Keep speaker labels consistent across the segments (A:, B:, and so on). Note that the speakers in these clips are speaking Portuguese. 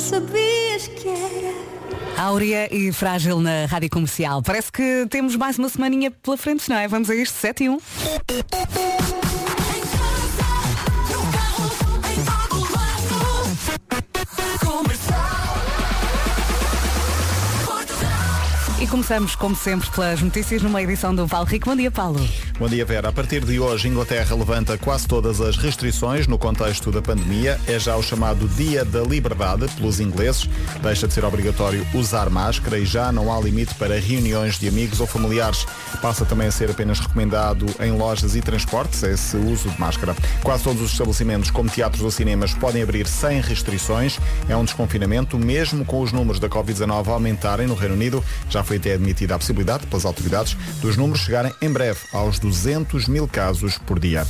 A: Sabias que era.
B: Áurea e Frágil na Rádio Comercial. Parece que temos mais uma semaninha pela frente, não é? Vamos a isto, 7 e 1. E começamos, como sempre, pelas notícias numa edição do Paulo Rico. Bom dia, Paulo.
C: Bom dia, Vera. A partir de hoje, Inglaterra levanta quase todas as restrições no contexto da pandemia. É já o chamado Dia da Liberdade pelos ingleses. Deixa de ser obrigatório usar máscara e já não há limite para reuniões de amigos ou familiares. Passa também a ser apenas recomendado em lojas e transportes esse uso de máscara. Quase todos os estabelecimentos, como teatros ou cinemas, podem abrir sem restrições. É um desconfinamento, mesmo com os números da Covid-19 aumentarem no Reino Unido. Já foi até admitida a possibilidade, pelas autoridades, dos números chegarem em breve aos 200 mil casos por dia.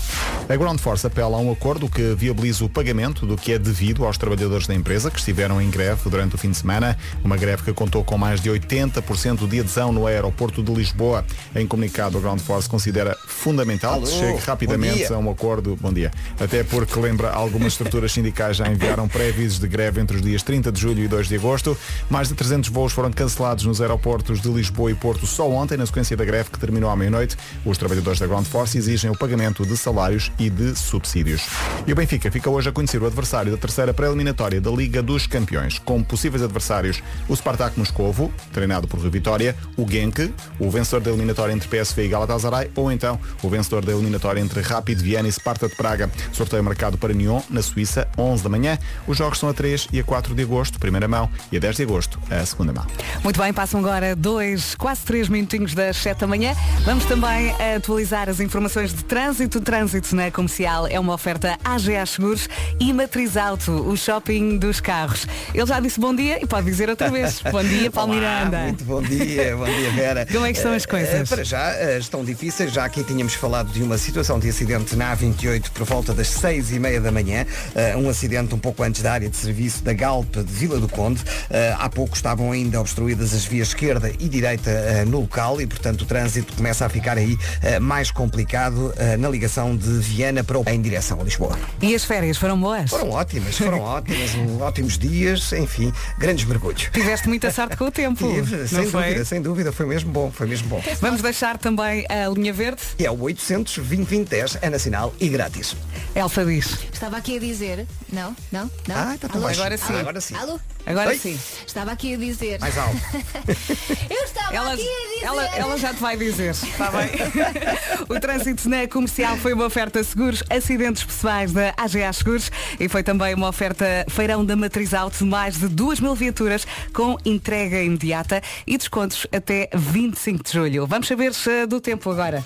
C: A Ground Force apela a um acordo que viabiliza o pagamento do que é devido aos trabalhadores da empresa que estiveram em greve durante o fim de semana. Uma greve que contou com mais de 80% de adesão no aeroporto de Lisboa. Em comunicado, a Ground Force considera fundamental que chegue rapidamente a um acordo. Bom dia. Até porque lembra algumas estruturas sindicais já enviaram pré-avisos de greve entre os dias 30 de julho e 2 de agosto. Mais de 300 voos foram cancelados nos aeroportos de Lisboa e Porto só ontem, na sequência da greve que terminou à meia-noite. Os trabalhadores da Ground Force exigem o pagamento de salários e de subsídios. E o Benfica fica hoje a conhecer o adversário da terceira pré-eliminatória da Liga dos Campeões. Como possíveis adversários, o Spartak Moscovo, treinado por Rui Vitória, o Genk, o vencedor da eliminatória entre PSV e Galatasaray, ou então o vencedor da eliminatória entre Rapid Viena e Sparta de Praga. Sorteio marcado para Nyon, na Suíça, 11 da manhã. Os jogos são a 3 e a 4 de agosto, primeira mão, e a 10 de agosto, a segunda mão.
B: Muito bem, passam agora dois, quase três minutinhos das 7 da manhã. Vamos também atualizar as informações de trânsito. Trânsito na comercial é uma oferta AGA Seguros e Matriz Auto, o shopping dos carros. Ele já disse bom dia e pode dizer outra vez. Bom dia, Paulo Miranda.
D: Muito bom dia, bom dia Vera.
B: Como é que estão as
D: Eh,
B: coisas?
D: eh, Para já eh, estão difíceis, já aqui tínhamos falado de uma situação de acidente na A28 por volta das seis e meia da manhã, um acidente um pouco antes da área de serviço da Galpa de Vila do Conde. Há pouco estavam ainda obstruídas as vias esquerda e direita eh, no local e portanto o trânsito começa a ficar aí eh, mais complicado eh, na ligação de Viana para o... em direção a Lisboa.
B: E as férias foram boas?
D: Foram ótimas, foram ótimas, um, ótimos dias, enfim, grandes mergulhos.
B: Tiveste muita sorte com o tempo.
D: Tive,
B: não
D: sem
B: foi?
D: dúvida, sem dúvida, foi mesmo bom, foi mesmo bom.
B: Vamos deixar também a linha verde.
D: E é o 800 2010 é nacional e grátis.
B: Elsa diz.
E: Estava aqui a dizer. Não, não, não.
D: Ah, está tão
E: Alô?
D: baixo.
B: Agora sim.
D: Ah, agora sim.
E: Alô?
B: Agora
D: Oi?
B: sim.
E: Estava aqui a dizer.
D: Mais alto.
E: Eu estava
B: Ela,
E: aqui a dizer.
B: ela, ela já te vai dizer, está bem? o trânsito na comercial foi uma oferta seguros, acidentes pessoais da AGA Seguros e foi também uma oferta feirão da Matriz Auto, mais de 2 mil viaturas com entrega imediata e descontos até 25 de julho. Vamos saber se do tempo agora.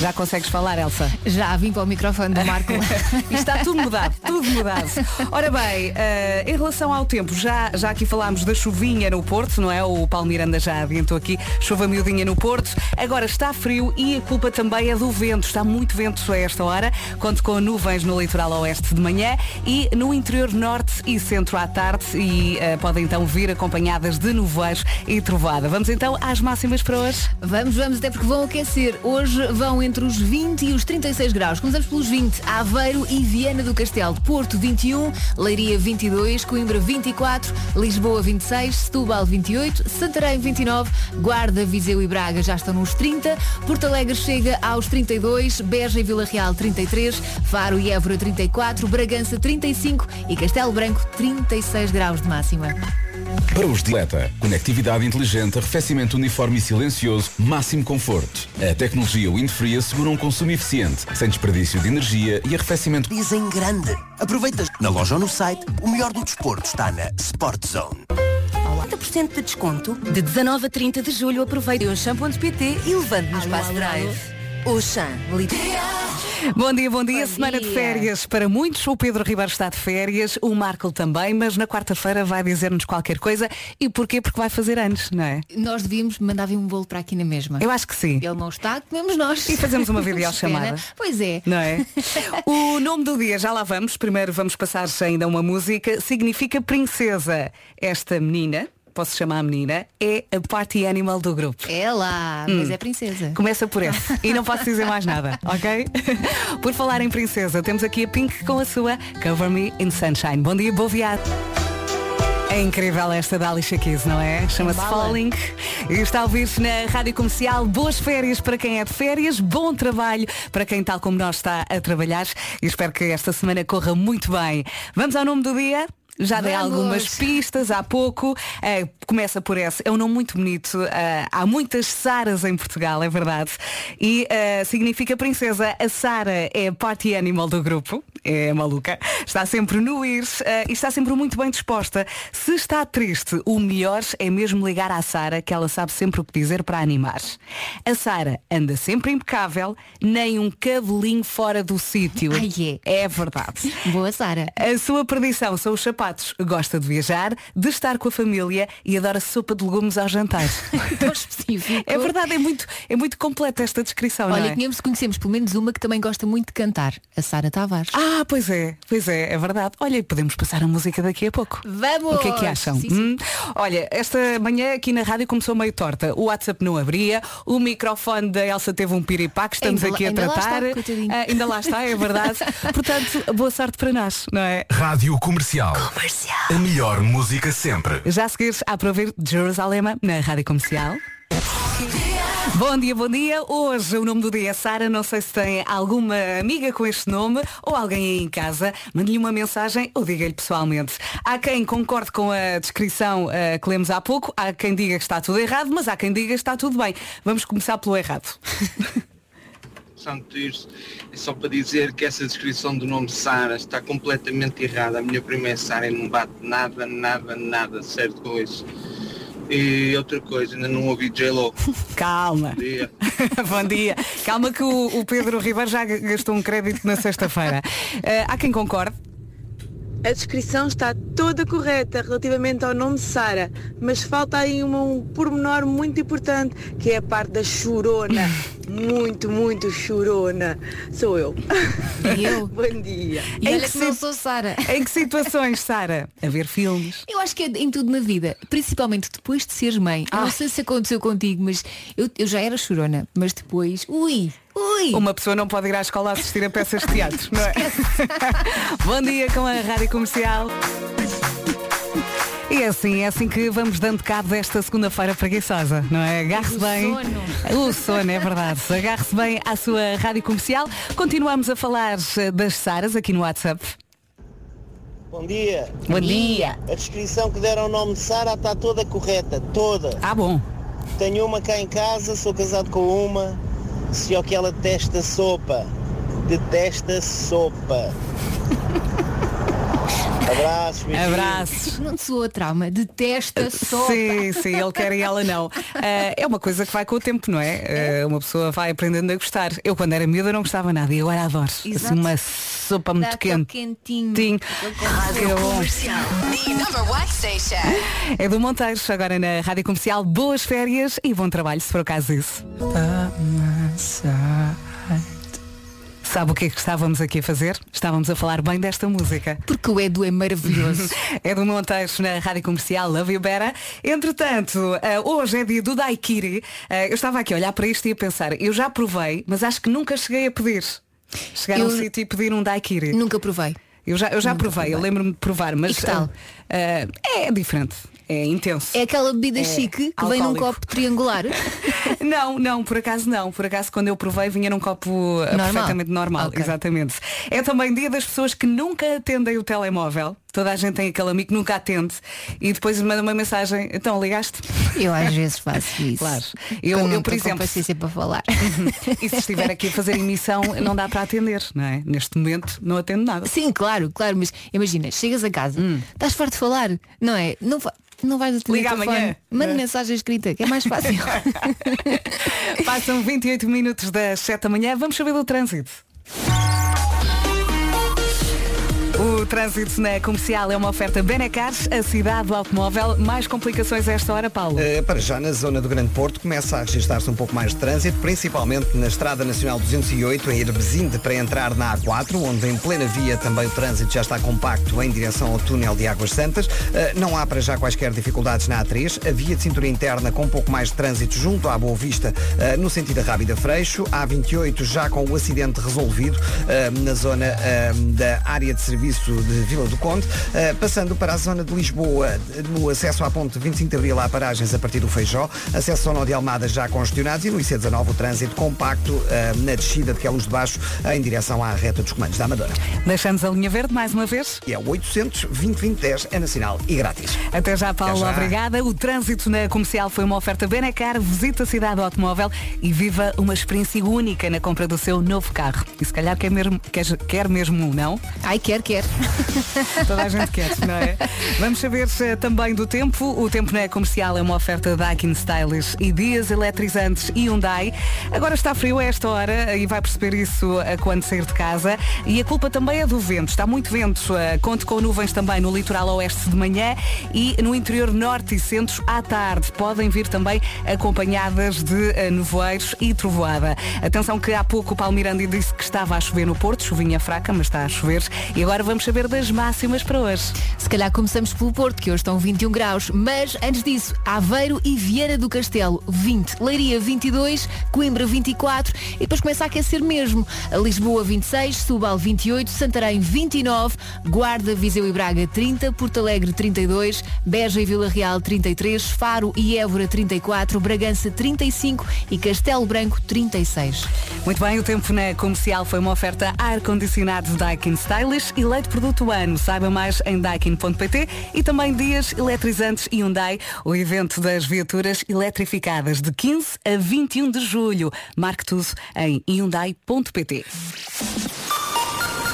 B: Já consegues falar, Elsa?
E: Já vim para o microfone do Marco.
B: Está tudo mudado, tudo mudado. Ora bem, eh, em relação ao tempo, já, já aqui falámos da chuvinha no Porto, não é? O Paulo Miranda já adiantou aqui, chuva miudinha no Porto. Agora está frio e a culpa também é do vento. Está muito vento a esta hora. Conto com nuvens no litoral oeste de manhã e no interior norte e centro à tarde e eh, podem então vir acompanhadas de nuvens e trovada. Vamos então às máximas para hoje.
E: Vamos, vamos, até porque vão aquecer. Hoje vão entre os 20 e os 36 graus. Começamos pelos 20. Aveiro e Viana do Castelo. Porto 21, Leiria 22, Coimbra 24, Lisboa 26, Setúbal 28, Santarém 29, Guarda, Viseu e Braga já estão nos 30, Porto Alegre chega aos 32, Beja e Vila Real 33, Faro e Évora 34, Bragança 35 e Castelo Branco 36 graus de máxima.
F: Para os dieta, conectividade inteligente, arrefecimento uniforme e silencioso, máximo conforto. A tecnologia Windfree assegura um consumo eficiente, sem desperdício de energia e arrefecimento.
G: Dizem grande. Aproveitas na loja ou no site. O melhor do desporto está na Sport Zone.
H: 30% de desconto. De 19 a 30 de julho aproveite o shampoo.pt e levante no espaço drive. Oxan,
B: Bom dia, bom dia.
E: Bom
B: Semana de
E: dia.
B: férias para muitos. O Pedro Ribeiro está de férias, o Marco também, mas na quarta-feira vai dizer-nos qualquer coisa. E porquê? Porque vai fazer anos, não é?
E: Nós devíamos mandar vir um bolo para aqui na mesma.
B: Eu acho que sim.
E: Ele não está, comemos nós.
B: E fazemos uma videochamada.
E: Pois é.
B: Não é? O nome do dia, já lá vamos. Primeiro vamos passar ainda uma música. Significa princesa. Esta menina, posso chamar a menina, é a party animal do grupo.
E: É lá,
B: Hum.
E: mas é princesa.
B: Começa por esse. E não posso dizer mais nada, ok? Por falar em princesa, temos aqui a Pink com a sua Cover Me in Sunshine. Bom dia, boa viagem. É incrível esta da Alicia Keys, não é? Chama-se. Falling e está a ouvir-se na Rádio Comercial. Boas férias para quem é de férias, bom trabalho para quem tal como nós está a trabalhar e espero que esta semana corra muito bem. Vamos ao nome do dia? Já dei
E: Vamos.
B: algumas pistas há pouco. Eh, começa por esse. É um nome muito bonito. Eh, há muitas Saras em Portugal, é verdade. E eh, significa princesa. A Sara é party animal do grupo. É maluca. Está sempre no ir eh, e está sempre muito bem disposta. Se está triste, o melhor é mesmo ligar à Sara, que ela sabe sempre o que dizer para animar. A Sara anda sempre impecável, nem um cabelinho fora do sítio.
E: Ai,
B: É verdade.
E: Boa, Sara.
B: A sua perdição são os sapatos. Gosta de viajar, de estar com a família e adora sopa de legumes ao jantar.
E: Tão específico.
B: é verdade, é muito, é muito completa esta descrição, não
E: Olha,
B: é?
E: conhecemos, conhecemos pelo menos uma que também gosta muito de cantar, a Sara Tavares.
B: Ah, pois é, pois é, é verdade. Olha, e podemos passar a música daqui a pouco.
E: Vamos!
B: O que é que acham?
E: Sim, sim.
B: Hum? Olha, esta manhã aqui na rádio começou meio torta. O WhatsApp não abria, o microfone da Elsa teve um piripá que estamos
E: Ainda lá-
B: aqui a
E: ainda lá
B: tratar.
E: está.
B: Ah, ainda lá está, é verdade. Portanto, boa sorte para nós, não é?
F: Rádio Comercial. A melhor música sempre.
B: Já a seguir, há para ouvir Jerusalema na Rádio Comercial. Bom dia, bom dia. Hoje o nome do dia é Sara. Não sei se tem alguma amiga com este nome ou alguém aí em casa. Mande-lhe uma mensagem ou diga-lhe pessoalmente. Há quem concorde com a descrição eh, que lemos há pouco. Há quem diga que está tudo errado, mas há quem diga que está tudo bem. Vamos começar pelo errado.
I: Santo Tirso, é só para dizer que essa descrição do nome Sara está completamente errada. A minha prima é Sara e não bate nada, nada, nada certo com isso. E outra coisa, ainda não ouvi J-Lo.
B: Calma.
I: Bom dia.
B: Bom dia. Calma que o, o Pedro Ribeiro já gastou um crédito na sexta-feira. Eh, há quem concorde.
J: A descrição está toda correta relativamente ao nome Sara, mas falta aí uma- um pormenor muito importante, que é a parte da chorona. muito, muito chorona. Sou eu.
E: E eu?
J: Bom dia.
E: E
B: Em
E: olha
B: que
E: que não
B: se-
E: sou Sara.
B: Em que situações, Sara? A ver filmes.
E: Eu acho que é em tudo na vida, principalmente depois de seres mãe.
B: Ah.
E: não sei se aconteceu contigo, mas eu, eu já era chorona, mas depois, ui, ui.
B: Uma pessoa não pode ir à escola assistir a peças de teatro, não é? Bom dia com a Rádio Comercial. E é assim, é assim que vamos dando cabo desta segunda-feira preguiçosa, não é? Agarre-se
E: O
B: bem.
E: sono.
B: O sono, é verdade. Agarre-se bem à sua rádio comercial. Continuamos a falar eh, das Saras aqui no WhatsApp.
K: Bom dia.
B: Bom dia.
K: A descrição que deram ao nome de Sara está toda correta, toda.
B: Ah, bom.
K: Tenho uma cá em casa, sou casado com uma, se é que ela detesta sopa. Detesta sopa. Abraços, beijinhos.
B: Abraços.
E: Não te soa trauma, detesta só.
B: Sim, sim, ele quer e ela não. Ah, é uma coisa que vai com o tempo, não é? Ah, uma pessoa vai aprendendo a gostar. Eu quando era miúda não gostava nada e agora adoro. Assim,
E: Exato.
B: uma sopa muito quente.
E: quentinho.
B: Tim.
E: Aquele
B: Que bom.
A: Comercial. The number one station.
B: É do Monteiros, agora na Rádio Comercial. Boas férias e bom trabalho, se for o caso disso. Sabe o que é que estávamos aqui a fazer? Estávamos a falar bem desta música.
E: Porque o Edu é maravilhoso.
B: É do Monteiros na Rádio Comercial Love You Better. Entretanto, eh, hoje é dia do Daiquiri. Eh, eu estava aqui a olhar para isto e a pensar, eu já provei, mas acho que nunca cheguei a pedir. Chegar a um
E: Eu-
B: sítio e pedir um Daiquiri.
E: Nunca provei.
B: Eu já, eu já
E: Nunca
B: provei, eu
E: provei.
B: lembro-me de provar, mas
E: E que tal?
B: eh, é diferente. É intenso.
E: É aquela bebida
B: É
E: chique que vem num copo triangular.
B: Não, não, por acaso não. Por acaso quando eu provei vinha num copo uh,
E: Normal?
B: perfeitamente normal.
E: Ok.
B: Exatamente. É também dia das pessoas que nunca atendem o telemóvel. Toda a gente tem aquele amigo que nunca atende e depois manda uma mensagem, então ligaste?
E: Eu às vezes faço isso.
B: Claro. Eu, eu
E: não
B: por
E: com
B: exemplo,
E: paciência para falar.
B: e se estiver aqui a fazer emissão, não dá para atender, não é? Neste momento não atendo nada.
E: Sim, claro, claro, mas imagina, chegas a casa, estás farto de falar, não é? Não, fa- não vais atender
B: Liga amanhã.
E: Manda
B: É.
E: mensagem escrita, que é mais fácil.
B: Passam 28 minutos das 7 da manhã, vamos saber do trânsito. O trânsito na comercial é uma oferta Benecars, a cidade do automóvel. Mais complicações a esta hora, Paulo?
D: Uh, para já, na zona do Grande Porto, começa a registrar-se um pouco mais de trânsito, principalmente na Estrada Nacional 208, em Herbesinde, para entrar na A4, onde em plena via também o trânsito já está compacto em direção ao túnel de Águas Santas. Uh, não há para já quaisquer dificuldades na A3. A via de cintura interna com um pouco mais de trânsito junto à Boa Vista, uh, no sentido da Rábida Freixo. A A28 já com o acidente resolvido na zona da área de serviço de Vila do Conde, uh, passando para a zona de Lisboa, no acesso à ponte 25 de Abril há paragens a partir do Feijó, acesso ao Nó de Almada já congestionados e no IC19 o trânsito compacto uh, na descida de Queluz de Baixo em direção à reta dos comandos da Amadora.
B: Deixamos a linha verde mais uma vez.
D: E é o 800 2010 é nacional e grátis.
B: Até já, Paulo.
D: Até já.
B: Obrigada. O trânsito na comercial foi uma oferta Benacar. Visita a cidade do automóvel e viva uma experiência única na compra do seu novo carro. E se calhar quer mesmo, quer, quer mesmo um, não?
E: Ai, quer, quer.
B: Toda a gente quer, não é? Vamos saber eh, também do tempo. O tempo na comercial é uma oferta Daikin Stylish e dias eletrizantes e Hyundai. Agora está frio a esta hora e vai perceber isso eh, quando sair de casa. E a culpa também é do vento. Está muito vento. Eh, Conte com nuvens também no litoral oeste de manhã e no interior norte e centro à tarde. Podem vir também acompanhadas de nevoeiros e trovoada. Atenção que há pouco o Paulo Miranda disse que estava a chover no Porto, chuvinha fraca, mas está a chover. E agora vamos saber das máximas para hoje.
E: Se calhar começamos pelo Porto, que hoje estão 21 graus, mas antes disso, Aveiro e Vieira do Castelo, 20, Leiria 22, Coimbra 24 e depois começa a aquecer mesmo. A Lisboa 26, Subal 28, Santarém 29, Guarda, Viseu e Braga 30, Porto Alegre 32, Beja e Vila Real 33, Faro e Évora 34, Bragança 35 e Castelo Branco 36.
B: Muito bem, o tempo na comercial foi uma oferta ar-condicionado Daikin Stylish e leite produto ano. Saiba mais em daikin.pt e também dias eletrizantes Hyundai, o evento das viaturas eletrificadas de 15 a 21 de julho. Marque tudo em hyundai.pt.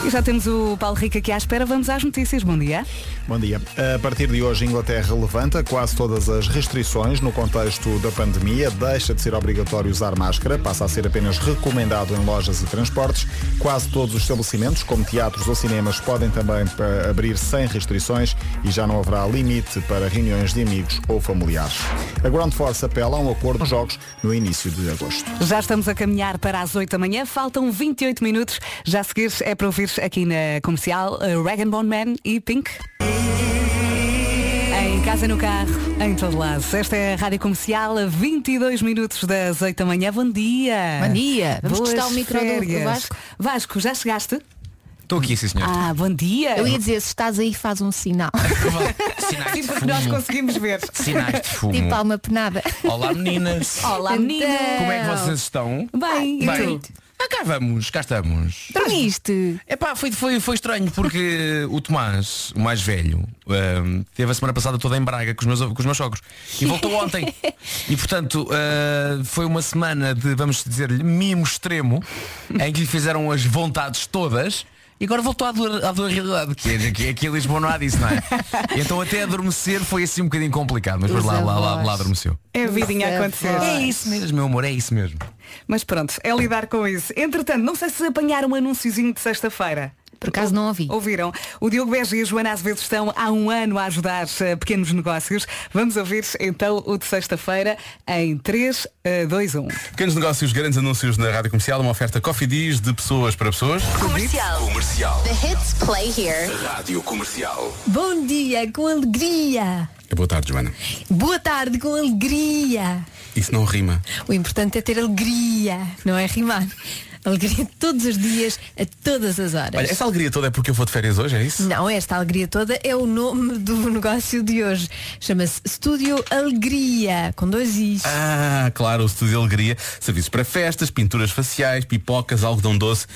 B: E já temos o Paulo Rico aqui à espera. Vamos às notícias. Bom dia.
C: Bom dia. A partir de hoje, a Inglaterra levanta quase todas as restrições no contexto da pandemia. Deixa de ser obrigatório usar máscara, passa a ser apenas recomendado em lojas e transportes. Quase todos os estabelecimentos, como teatros ou cinemas, podem também pa- abrir sem restrições e já não haverá limite para reuniões de amigos ou familiares. A Ground Force apela a um acordo nos jogos no início de agosto.
B: Já estamos a caminhar para as 8 da manhã. Faltam 28 minutos. Já a seguir é para ouvir aqui na comercial uh, Rag Bone Man e Pink. Em casa, no carro, em todo lado. Esta é a Rádio Comercial, a 22 minutos das 8 da manhã. Bom dia.
E: Bom dia. Vamos
B: Boas
E: testar o micro do-. Vasco?
B: Vasco, já chegaste?
L: Estou aqui, sim senhor.
B: Ah, bom dia.
E: Eu ia dizer, se estás aí, faz um sinal.
L: Sinais
B: Sim,
L: de
B: porque nós
L: fumo.
B: conseguimos ver.
L: Sinais de fumo.
E: tipo alma penada.
L: Olá meninas.
B: Olá, menina.
L: Como é que vocês estão?
B: Bem, e
L: Bem.
B: tu?
L: Ah, cá vamos, cá estamos.
E: Dormiste?
L: Epá, foi, foi, foi estranho porque o Tomás, o mais velho, teve a semana passada toda em Braga com os meus, com os meus sogros e voltou ontem. E portanto ah, foi uma semana de, vamos dizer-lhe, mimo extremo, em que lhe fizeram as vontades todas. E agora voltou à dura, à dura realidade, que é que aqui em Lisboa não há disso, não é? E então até adormecer foi assim um bocadinho complicado, mas depois lá, lá, lá, lá adormeceu.
B: É a vidinha a acontecer.
L: É isso mesmo, meu amor, é isso mesmo.
B: Mas pronto, é lidar com isso. Entretanto, não sei se apanharam um anúnciozinho de sexta-feira.
E: Por acaso não ouvi.
B: Ouviram? O Diogo Beja e a Joana Azevedo estão há um ano a ajudar eh, pequenos negócios. Vamos ouvir então o de sexta-feira em 3, 2, 1.
M: Pequenos negócios, grandes anúncios na Rádio Comercial, uma oferta Coffee Diz de pessoas para pessoas.
A: Comercial.
M: Comercial.
A: The hits play here.
M: Rádio Comercial.
E: Bom dia, com alegria.
M: Boa tarde, Joana.
E: Boa tarde, com alegria.
M: Isso não rima.
E: O importante é ter alegria, não é rimar. Alegria todos os dias, a todas as horas.
M: Olha, essa alegria toda é porque eu vou de férias hoje, é isso?
E: Não, esta alegria toda é o nome do negócio de hoje. Chama-se Estúdio Alegria, com dois Is.
M: Ah, claro, o Estúdio Alegria. Serviços para festas, pinturas faciais, pipocas, algodão doce.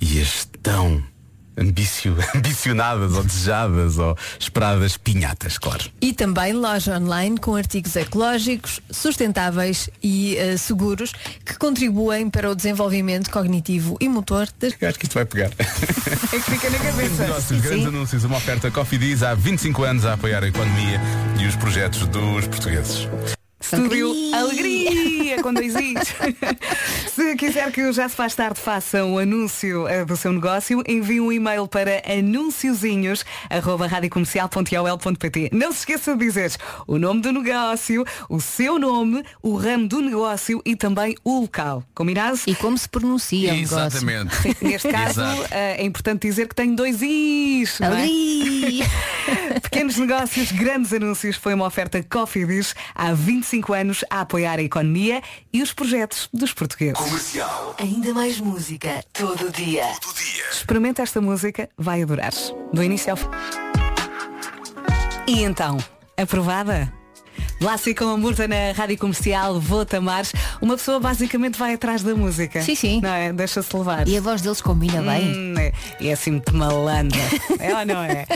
M: E as tão ambicio, ambicionadas ou desejadas ou esperadas pinhatas, claro.
E: E também loja online com artigos ecológicos, sustentáveis e eh, seguros que contribuem para o desenvolvimento cognitivo e motor das...
M: Eu acho que isto vai pegar.
B: É que fica na cabeça.
M: negócios, grandes anúncios, uma oferta Coffee Diz há 25 anos a apoiar a economia e os projetos dos portugueses.
B: Estúdio Alegria Is. Se quiser que o Já se faz tarde faça um anúncio eh, do seu negócio, envie um e-mail para anunciozinhos.radiocomercial.ol.pt Não se esqueça de dizer o nome do negócio, o seu nome, o ramo do negócio e também o local. Combinado?
E: E como se pronuncia o negócio.
L: Exatamente.
B: Sim, neste caso eh, é importante dizer que tem dois Is. é?
E: Ali.
B: Pequenos negócios, grandes anúncios. Foi uma oferta Coffee Dish há 25 anos a apoiar a economia e os projetos dos portugueses.
N: Comercial.
H: Ainda mais música todo dia.
B: Experimenta esta música, vai adorar. Do início ao fim. E então, aprovada? Lá-se com a Murta na Rádio Comercial, Vou-te Amares. Uma pessoa basicamente vai atrás da música.
E: Sim, sim.
B: Não é? Deixa-se levar.
E: E a voz deles combina bem.
B: Hum, é, é assim muito malandra. é ou não é?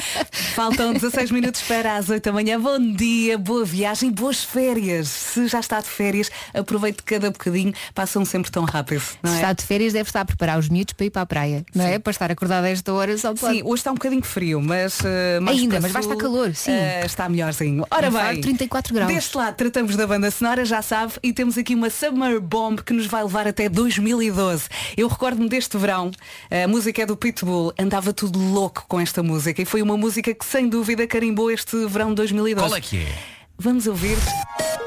B: Faltam 16 minutos para as 8 da manhã. Bom dia, boa viagem, boas férias. Se já está de férias, aproveite cada bocadinho. Passam sempre tão rápido. Não
E: Se
B: é?
E: está de férias deve estar a preparar os miúdos para ir para a praia. Não é? Para estar acordado a esta hora só pode.
B: Sim, hoje está um bocadinho frio, mas uh,
E: Ainda, mas vai
B: sul,
E: estar calor, sim.
B: uh, está melhorzinho. Ora
E: Vai
B: bem,
E: fazer 34 graus.
B: Deste lado tratamos da banda sonora, já sabe, e temos aqui uma Summer Bomb que nos vai levar até 2012. Eu recordo-me deste verão, a música é do Pitbull, andava tudo louco com esta música e foi uma música que sem dúvida carimbou este verão de 2012.
L: Qual é que é?
B: Vamos ouvir.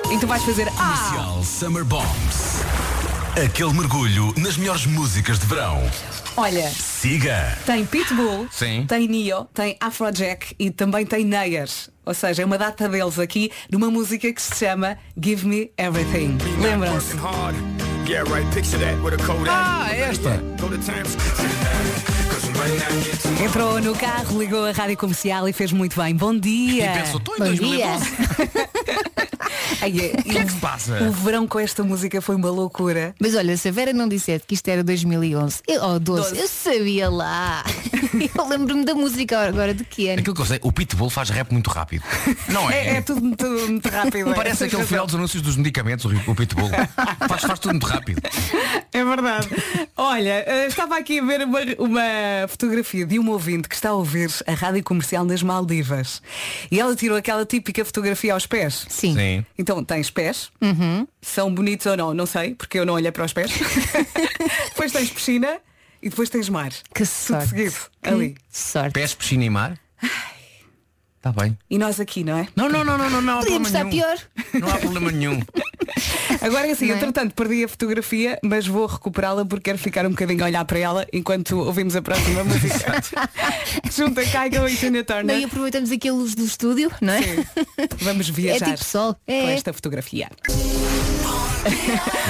B: E tu vais fazer. Ah!
N: Comercial Summer Bombs. Aquele mergulho nas melhores músicas de verão.
B: Olha,
N: Siga.
B: Tem Pitbull,
N: Sim.
B: tem Neo, tem Afrojack e também tem Nayers. Ou seja, é uma data deles aqui numa música que se chama Give Me Everything. Lembram-se?
L: Ah, esta.
B: Entrou no carro, ligou a rádio comercial e fez muito bem. Bom dia!
L: E pensou, "Tô em
B: Bom
L: 2012."
B: Ai, é,
L: O que é que se passa?
B: O verão com esta música foi uma loucura.
E: Mas olha, se a Vera não dissesse que isto era 2011, eu, ou 12,
B: 12.
E: eu sabia lá. eu lembro-me da música agora de que ano.
L: Aquilo que eu sei, o Pitbull faz rap muito rápido. Não é?
B: É, é tudo muito, muito rápido. é.
L: Parece aquele final dos anúncios dos medicamentos, o Pitbull. faz, faz tudo muito rápido.
B: É verdade. Olha, eh, estava aqui a ver uma, uma fotografia de uma ouvinte que está a ouvir a rádio comercial nas Maldivas. E ela tirou aquela típica fotografia aos pés.
E: Sim.
L: Sim.
B: Então tens pés,
E: Uhum.
B: são bonitos ou não, não sei, porque eu não olhei para os pés. depois tens piscina e depois tens mar.
E: Que
B: Tudo
E: sorte.
B: seguido,
E: Que
B: ali.
E: sorte.
L: Pés, piscina e mar. Está bem.
B: E nós aqui, não é?
L: Não, não, não, não, não, não há
E: Podíamos
L: problema
E: estar
L: nenhum.
E: pior.
L: Não há problema nenhum.
B: Agora é assim,
E: Não é?
B: entretanto perdi a fotografia, mas vou recuperá-la porque quero ficar um bocadinho a olhar para ela enquanto ouvimos a próxima música. Junta Kygo e Tina Turner.
E: Daí aproveitamos aqui a luz do estúdio, não é?
B: Vamos viajar
E: É tipo sol.
B: com
E: É.
B: esta fotografia.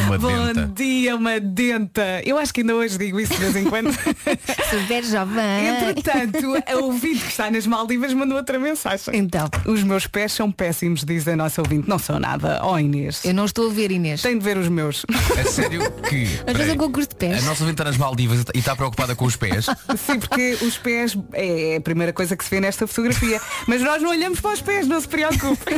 L: Uma
B: Bom
L: denta.
B: dia, uma denta. Eu acho que ainda hoje digo isso de vez em quando.
E: Super jovem.
B: Entretanto, a ouvinte que está nas Maldivas mandou outra mensagem.
E: Então,
B: Os meus pés são péssimos, diz a nossa ouvinte. Não são nada. Ó Inês.
E: eu não estou a ver, Inês.
B: Tem de ver os meus.
L: É sério que.
E: Um concurso de
L: a
E: pés.
L: nossa ouvinte está nas Maldivas e está preocupada com os pés.
B: Sim, porque os pés é a primeira coisa que se vê nesta fotografia. Mas nós não olhamos para os pés, não se preocupe.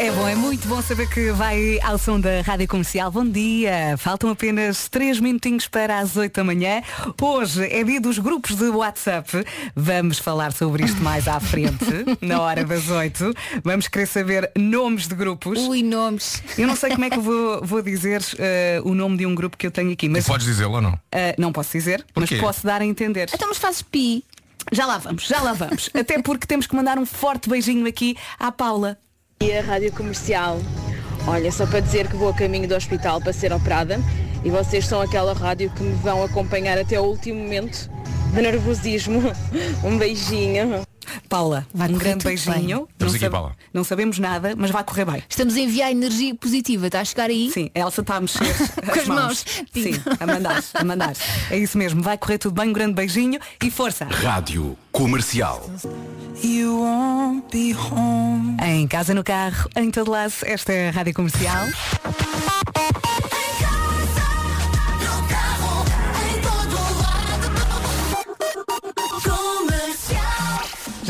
B: É bom, é muito bom saber que vai ao som da Rádio Comercial. Bom dia! Faltam apenas 3 minutinhos para as 8 da manhã. Hoje é dia dos grupos de WhatsApp. Vamos falar sobre isto mais à frente, na hora das 8. Vamos querer saber nomes de grupos.
E: Ui, nomes.
B: Eu não sei como é que eu vou, vou dizer eh, o nome de um grupo que eu tenho aqui, mas
L: Podes dizê-lo ou não?
B: Uh, não posso dizer, mas posso dar a entender.
E: Então, mas fazes pi.
B: Já lá vamos, já lá vamos. Até porque temos que mandar um forte beijinho aqui à Paula.
O: E a Rádio Comercial. Olha, só para dizer que vou a caminho do hospital para ser operada e vocês são aquela rádio que me vão acompanhar até o último momento de nervosismo. Um beijinho.
B: Paula,
E: Vai
B: um grande beijinho. não,
L: aqui, Paula.
B: não sabemos nada, mas vai correr bem.
E: Estamos a enviar energia positiva. Está a chegar aí?
B: Sim, a Elsa está a mexer
E: Com as mãos.
B: Sim, a mandar, a mandar. É isso mesmo, vai correr tudo bem, um grande beijinho e força.
N: Rádio Comercial.
B: Em casa, no carro, em todo lado, esta é a Rádio Comercial.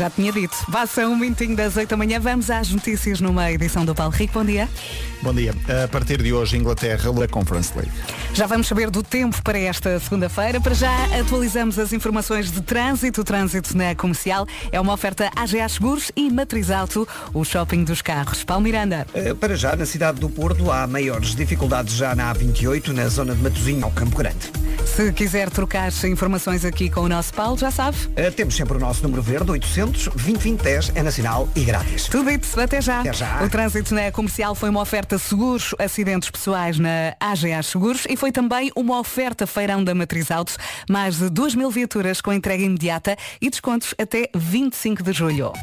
B: Já tinha dito. São um minutinho das 8 da manhã. Vamos às notícias numa edição do Paulo Rico. Bom dia.
C: Bom dia. A partir de hoje, Inglaterra, da Conference League.
B: Já vamos saber do tempo para esta segunda-feira. Para já atualizamos as informações de trânsito. O trânsito na comercial é uma oferta AGA Seguros e Matriz Auto, o shopping dos carros. Paulo Miranda.
D: Eh, Para já, na cidade do Porto, há maiores dificuldades já na A28, na zona de Matosinho, ao Campo Grande.
B: Se quiser trocar informações aqui com o nosso Paulo, já sabe.
D: Eh, Temos sempre o nosso número verde, 800 20 10 é nacional e grátis.
B: Tudo isso, até já.
D: Até já.
B: O trânsito na comercial foi uma oferta seguros, acidentes pessoais na AGA Seguros e foi também uma oferta feirão da Matriz Auto. Mais de 2 mil viaturas com entrega imediata e descontos até 25 de julho.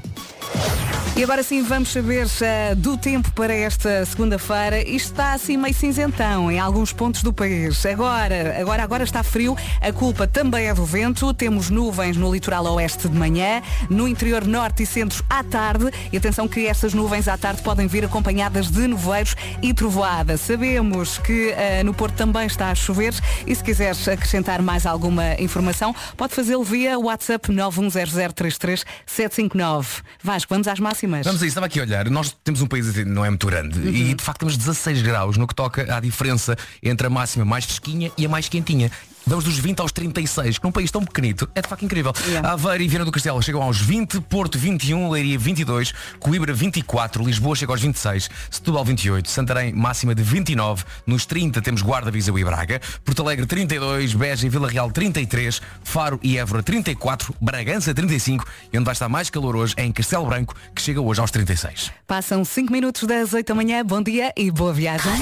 B: E agora sim vamos saber eh, do tempo para esta segunda-feira. Isto está assim meio cinzentão em alguns pontos do país. Agora, agora, agora está frio. A culpa também é do vento. Temos nuvens no litoral oeste de manhã, no interior norte e centro à tarde. E atenção que estas nuvens à tarde podem vir acompanhadas de nevoeiros e trovoada. Sabemos que eh, no Porto também está a chover e se quiseres acrescentar mais alguma informação, pode fazê-lo via WhatsApp 910033759. Vasco, vamos às máximas.
L: Vamos a isso, estava aqui a olhar. Nós temos um país assim, não é muito grande
B: Uhum.
L: e de facto temos 16 graus no que toca à diferença entre a máxima mais fresquinha e a mais quentinha. Vamos dos 20 aos 36, que num país tão pequenito é de facto incrível. Aveiro e Viana do Castelo chegam aos 20, Porto 21, Leiria 22, Coimbra 24, Lisboa chega aos 26, Setúbal 28, Santarém máxima de 29, nos 30 temos Guarda, Viseu e Braga, Porto Alegre 32, Beja e Vila Real 33, Faro e Évora 34, Bragança 35 e onde vai estar mais calor hoje é em Castelo Branco, que chega hoje aos 36.
B: Passam 5 minutos das 8 da manhã. Bom dia e boa viagem.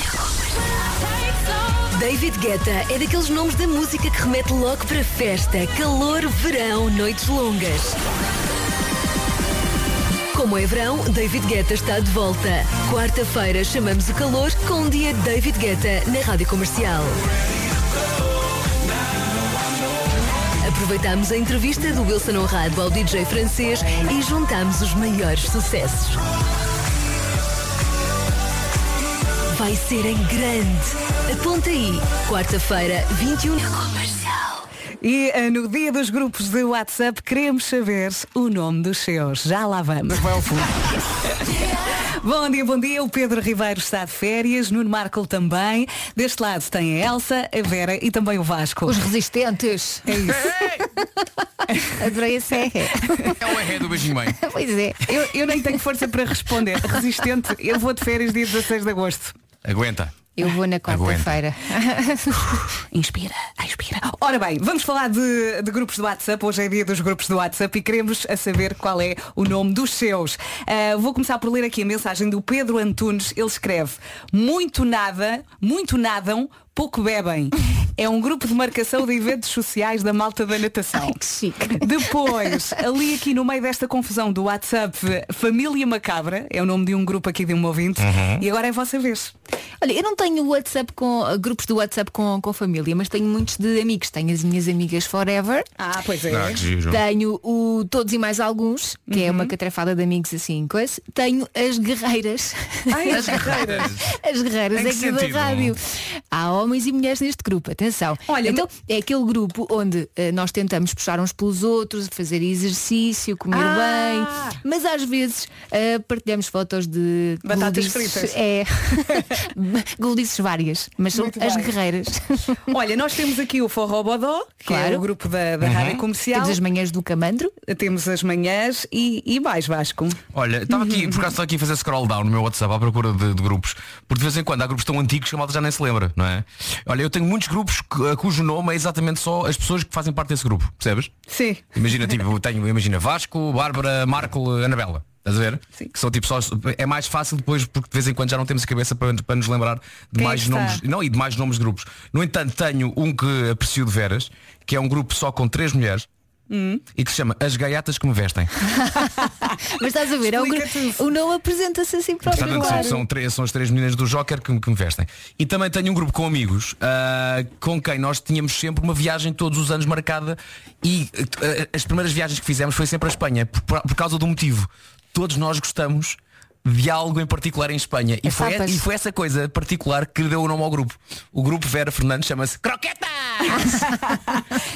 H: David Guetta é daqueles nomes da música que remete logo para festa, calor, verão, noites longas. Como é verão, David Guetta está de volta. Quarta-feira chamamos o calor com um dia David Guetta na Rádio Comercial. Aproveitamos a entrevista do Wilson Honrado ao DJ francês e juntamos os maiores sucessos. Vai ser em grande. Aponta aí, quarta-feira, 21 Comercial.
B: E eh, no dia dos grupos de WhatsApp queremos saber o nome dos seus. Já lá vamos. Vai ao fundo. Bom dia, bom dia. O Pedro Ribeiro está de férias, Nuno Marco também. Deste lado tem a Elsa, a Vera e também o Vasco.
E: Os resistentes.
B: É isso.
E: Adorei esse é.
L: É o erré do beijinho mãe.
E: Pois é.
B: Eu, eu nem tenho força para responder. Resistente, eu vou de férias dia 16 de agosto.
L: Aguenta.
E: Eu vou na quarta-feira.
B: Inspira, expira. Ora bem, vamos falar de, de grupos do WhatsApp. Hoje é dia dos grupos do WhatsApp e queremos a saber qual é o nome dos seus. Ah, vou começar por ler aqui a mensagem do Pedro Antunes. Ele escreve Muito nada, muito nadam, pouco bebem. É um grupo de marcação de eventos sociais da malta da natação.
E: que chique.
B: Depois, ali aqui no meio desta confusão do WhatsApp, Família Macabra, é o nome de um grupo aqui de um ouvinte.
E: Uhum.
B: E agora é a vossa vez.
E: Olha, eu não tenho WhatsApp com grupos do WhatsApp com, com família, mas tenho muitos de amigos. Tenho as minhas amigas Forever.
B: Ah, pois é.
L: Ah.
E: Tenho o Todos e Mais Alguns, que é uma catrafada de amigos assim, coisa. Tenho as guerreiras.
B: Ai, as guerreiras.
E: As guerreiras
L: Em que
E: aqui da rádio. Há homens e mulheres neste grupo, atenção.
B: Olha,
E: então é aquele grupo onde eh, nós tentamos puxar uns pelos outros, fazer exercício, comer
B: Ah!
E: bem, mas às vezes eh, partilhamos fotos de
B: Batatas fritas.
E: É. Guldices várias, mas são
B: Muito
E: as
B: bem.
E: guerreiras.
B: Olha, nós temos aqui o Forró Bodó, que é
E: Claro.
B: o grupo da, da rádio comercial.
E: Temos as manhãs do Camandro.
B: Temos as manhãs e, e mais Vasco.
L: Olha, estava aqui, por acaso estou aqui a fazer scroll down no meu WhatsApp à procura de, de grupos, porque de vez em quando há grupos tão antigos que a malta já nem se lembra, não é? Olha, eu tenho muitos grupos cu- cujo nome é exatamente só as pessoas que fazem parte desse grupo, percebes?
B: Sim.
L: Imagina, tipo, tenho, imagina Vasco, Bárbara, Marco, Anabela. Estás a ver? Que são tipo só. É mais fácil depois porque de vez em quando já não temos a cabeça para, para nos lembrar de
B: Quem
L: mais
B: está?
L: nomes. Não, e de mais nomes de grupos. No entanto, tenho um que aprecio de veras, que é um grupo só com três mulheres
B: Hum.
L: e que se chama As Gaiatas que me vestem.
E: Mas estás a ver, é grupo, o nome apresenta-se assim próprio.
L: Portanto,
E: claro.
L: são, são, três, são as três meninas do Joker que, me- que me vestem. E também tenho um grupo com amigos ah, com quem nós tínhamos sempre uma viagem todos os anos marcada e ah, as primeiras viagens que fizemos foi sempre a Espanha, por, por causa do motivo. Todos nós gostamos de algo em particular em Espanha. E foi, e foi essa coisa particular que deu o nome ao grupo. O grupo Vera Fernandes chama-se Croqueta!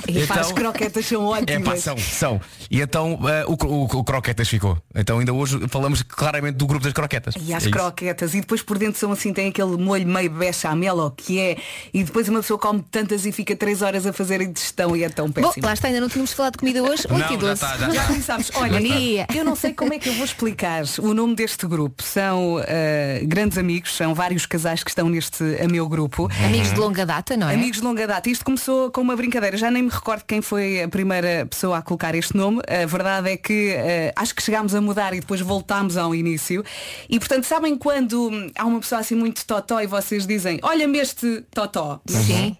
B: E
L: Então-
B: as croquetas são
L: É
B: ótimas.
L: pá, são, são. E então eh, o, o, o Croquetas ficou. Então ainda hoje falamos claramente do grupo das croquetas.
B: E as
L: É isso.
B: croquetas, e depois por dentro são assim, tem aquele molho meio bechamel, ou que é, e depois uma pessoa come tantas e fica três horas a fazer a digestão e é tão
E: Bom,
B: péssimo.
E: lá está, ainda não tínhamos falado de comida hoje. 8
L: Não,
E: e
L: já
E: 12.
L: está, já
B: Já
L: está.
B: começámos. Olha,
E: Maria.
B: eu não sei como é que eu vou explicar o nome deste grupo. São eh, grandes amigos, são vários casais que estão neste a meu grupo.
E: Amigos de longa data, não é?
B: Amigos de longa data. Isto começou com uma brincadeira. Já nem me recordo quem foi a primeira pessoa a colocar este nome. A verdade é que eh, acho que chegámos a mudar e depois voltámos ao início. E portanto, sabem quando hum, há uma pessoa assim muito totó e vocês dizem, olha-me este totó.
E: Sim.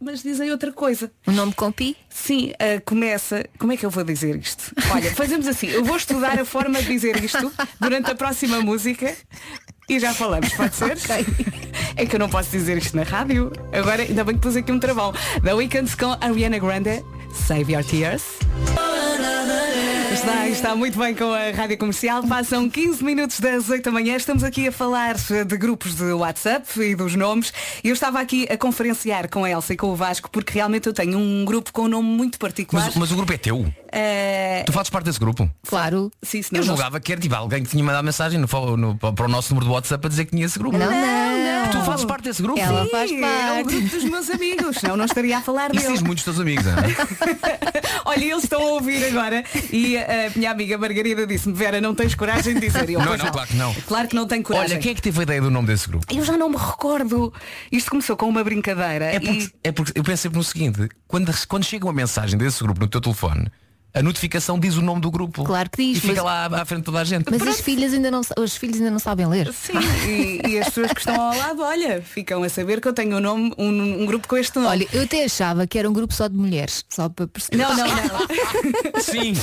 B: Mas dizem outra coisa.
E: O nome com pi?
B: Sim, ah, começa. Como é que eu vou dizer isto? Olha, fazemos assim, eu vou estudar a forma de dizer isto durante a próxima música e já falamos, pode ser? É que eu não posso dizer isto na rádio. Agora ainda bem que pus aqui um travão. The Weekends com Ariana Grande, Save Your Tears. Está, está muito bem com a Rádio Comercial. Passam 15 minutos das 8 da manhã. Estamos aqui a falar de grupos de WhatsApp e dos nomes. Eu estava aqui a conferenciar com a Elsa e com o Vasco porque realmente eu tenho um grupo com um nome muito particular.
L: Mas, mas o grupo é teu?
B: Eh,
L: Tu fazes parte desse grupo?
E: Claro.
B: Sim, senão
L: Eu
B: nós-
L: julgava que era tipo alguém que tinha mandado mensagem no, no- para o nosso número do WhatsApp a dizer que tinha esse grupo.
E: Não, não.
L: Tu fazes parte desse grupo?
E: Ela
B: Sim,
E: faz
B: É o
E: parte.
B: grupo dos meus amigos, senão não estaria a falar
L: Isso
B: dele.
L: diz muitos dos teus amigos, não é?
B: Olha, eles estão a ouvir agora e a minha amiga Margarida disse-me, Vera, não tens coragem de dizer. E eu,
L: Não,
B: "Pois
L: não, claro que não.
B: Claro que não tenho coragem.
L: Olha, quem é que teve a ideia do nome desse grupo?
B: Eu já não me recordo. Isto começou com uma brincadeira.
L: É porque, é porque eu penso sempre no seguinte, quando, quando chega uma mensagem desse grupo no teu telefone, a notificação diz o nome do grupo.
E: Claro que diz,
L: E fica
E: mas-
L: lá à frente de toda a gente.
E: Mas as filhas ainda não, os filhos ainda não sabem ler.
B: Sim, e, e as pessoas que estão ao lado, olha, ficam a saber que eu tenho um nome, um, um grupo com este nome.
E: Olha, eu até achava que era um grupo só de mulheres, só para perceber.
B: Não, não, não.
L: Sim.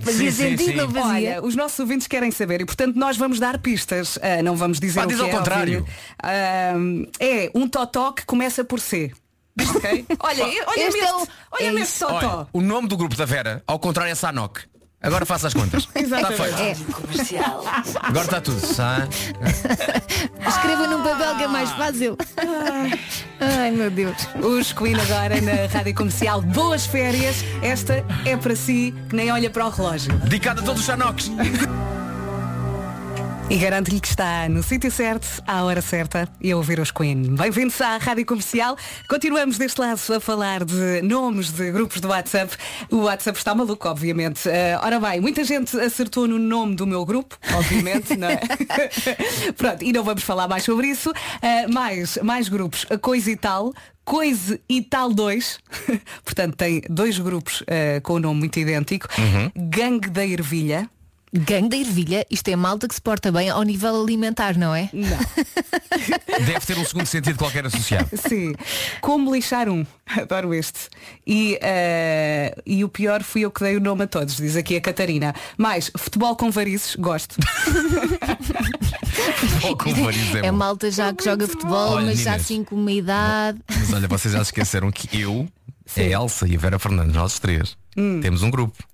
E: Fazia
L: Sim,
E: sentido,
L: sim.
E: não fazia?
B: Olha, os nossos ouvintes querem saber e portanto nós vamos dar pistas. Ah, não vamos dizer
L: Ah,
B: o
L: diz
B: que
L: ao
B: é,
L: contrário.
B: Ah, é um totó que começa por C. Ok? Olha, olha-me
E: Este
B: este,
E: é o-
B: olha-me
E: é
B: este totó.
L: Olha, o nome do grupo da Vera, ao contrário, é Sanok. Agora faça as contas. Está feito. Agora está tudo. Sa-
E: Escreva num papel que é mais fácil. Ai meu Deus.
B: Os Queen agora na Rádio Comercial. Boas férias. Esta é para si que nem olha para o relógio.
L: Dedicado a todos os Sanoks.
B: E garanto-lhe que está no sítio certo, à hora certa e a ouvir os Queen. Bem-vindos à Rádio Comercial. Continuamos deste lado a falar de nomes de grupos de WhatsApp. O WhatsApp está maluco, obviamente. Eh, ora bem, muita gente acertou no nome do meu grupo, obviamente, não é? Pronto, e não vamos falar mais sobre isso. Eh, mais, mais grupos, a Coisa e Tal. Coisa e Tal 2, portanto tem dois grupos eh, com o nome muito idêntico. Gangue da Ervilha.
E: Gangue da ervilha, isto é malta que se porta bem ao nível alimentar, não é?
B: Não.
L: Deve ter um segundo sentido qualquer associado.
B: Sim. Como lixar um. Adoro este. E, eh, e o pior fui eu que dei o nome a todos, diz aqui a Catarina. Mais, futebol com varizes, gosto.
L: Ou com varizes é
E: É malta já que joga futebol,
L: Olha,
E: mas já assim com uma idade.
L: Mas olha, vocês já esqueceram que eu, a Elsa e a Vera Fernandes, nós os três, temos um grupo.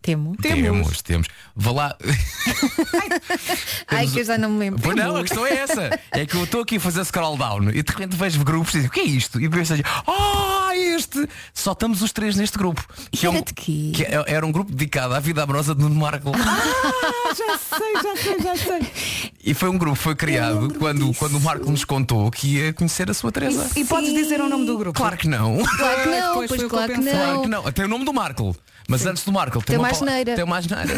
E: Temo.
L: Temos, temos. Vá lá.
E: Ai, que eu já não me lembro.
L: Pois não, a questão é essa. É que eu estou aqui a fazer scroll down e de repente vejo grupos e digo, o que é isto? E penso assim, ah, este! Só estamos os três neste grupo. Que, é um-
E: Era de quê?
L: que é- era um grupo dedicado à vida amorosa de Nuno Marco.
B: Ah, já sei, já sei, já sei.
L: E foi um grupo foi criado quando, quando o Marco nos contou que ia conhecer a sua Teresa.
B: E podes dizer o nome do grupo?
L: Claro que não.
E: Claro que não,
B: Pois
E: pois claro que
B: pensei.
L: Claro
E: não.
L: que não. Tem o nome do Marco. Mas antes do Marco tem,
E: Tem
L: uma
E: mais asneira.
L: Tem mais asneira.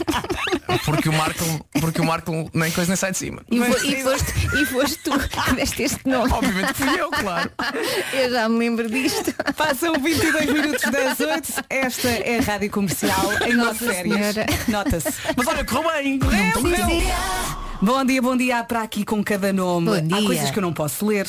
L: porque o Marco, porque o Marco nem coisa nem sai de cima.
E: E, fo- e foste, e foste tu que deste este nome.
L: Obviamente fui eu, claro.
E: Eu já me lembro disto.
B: Passam 22 minutos das 8. Esta é a Rádio Comercial em nossas férias.
E: Senhora.
B: Nota-se.
L: Mas olha, correu bem.
B: Bom dia, bom dia. Há para aqui com cada nome. Há coisas que eu não posso ler.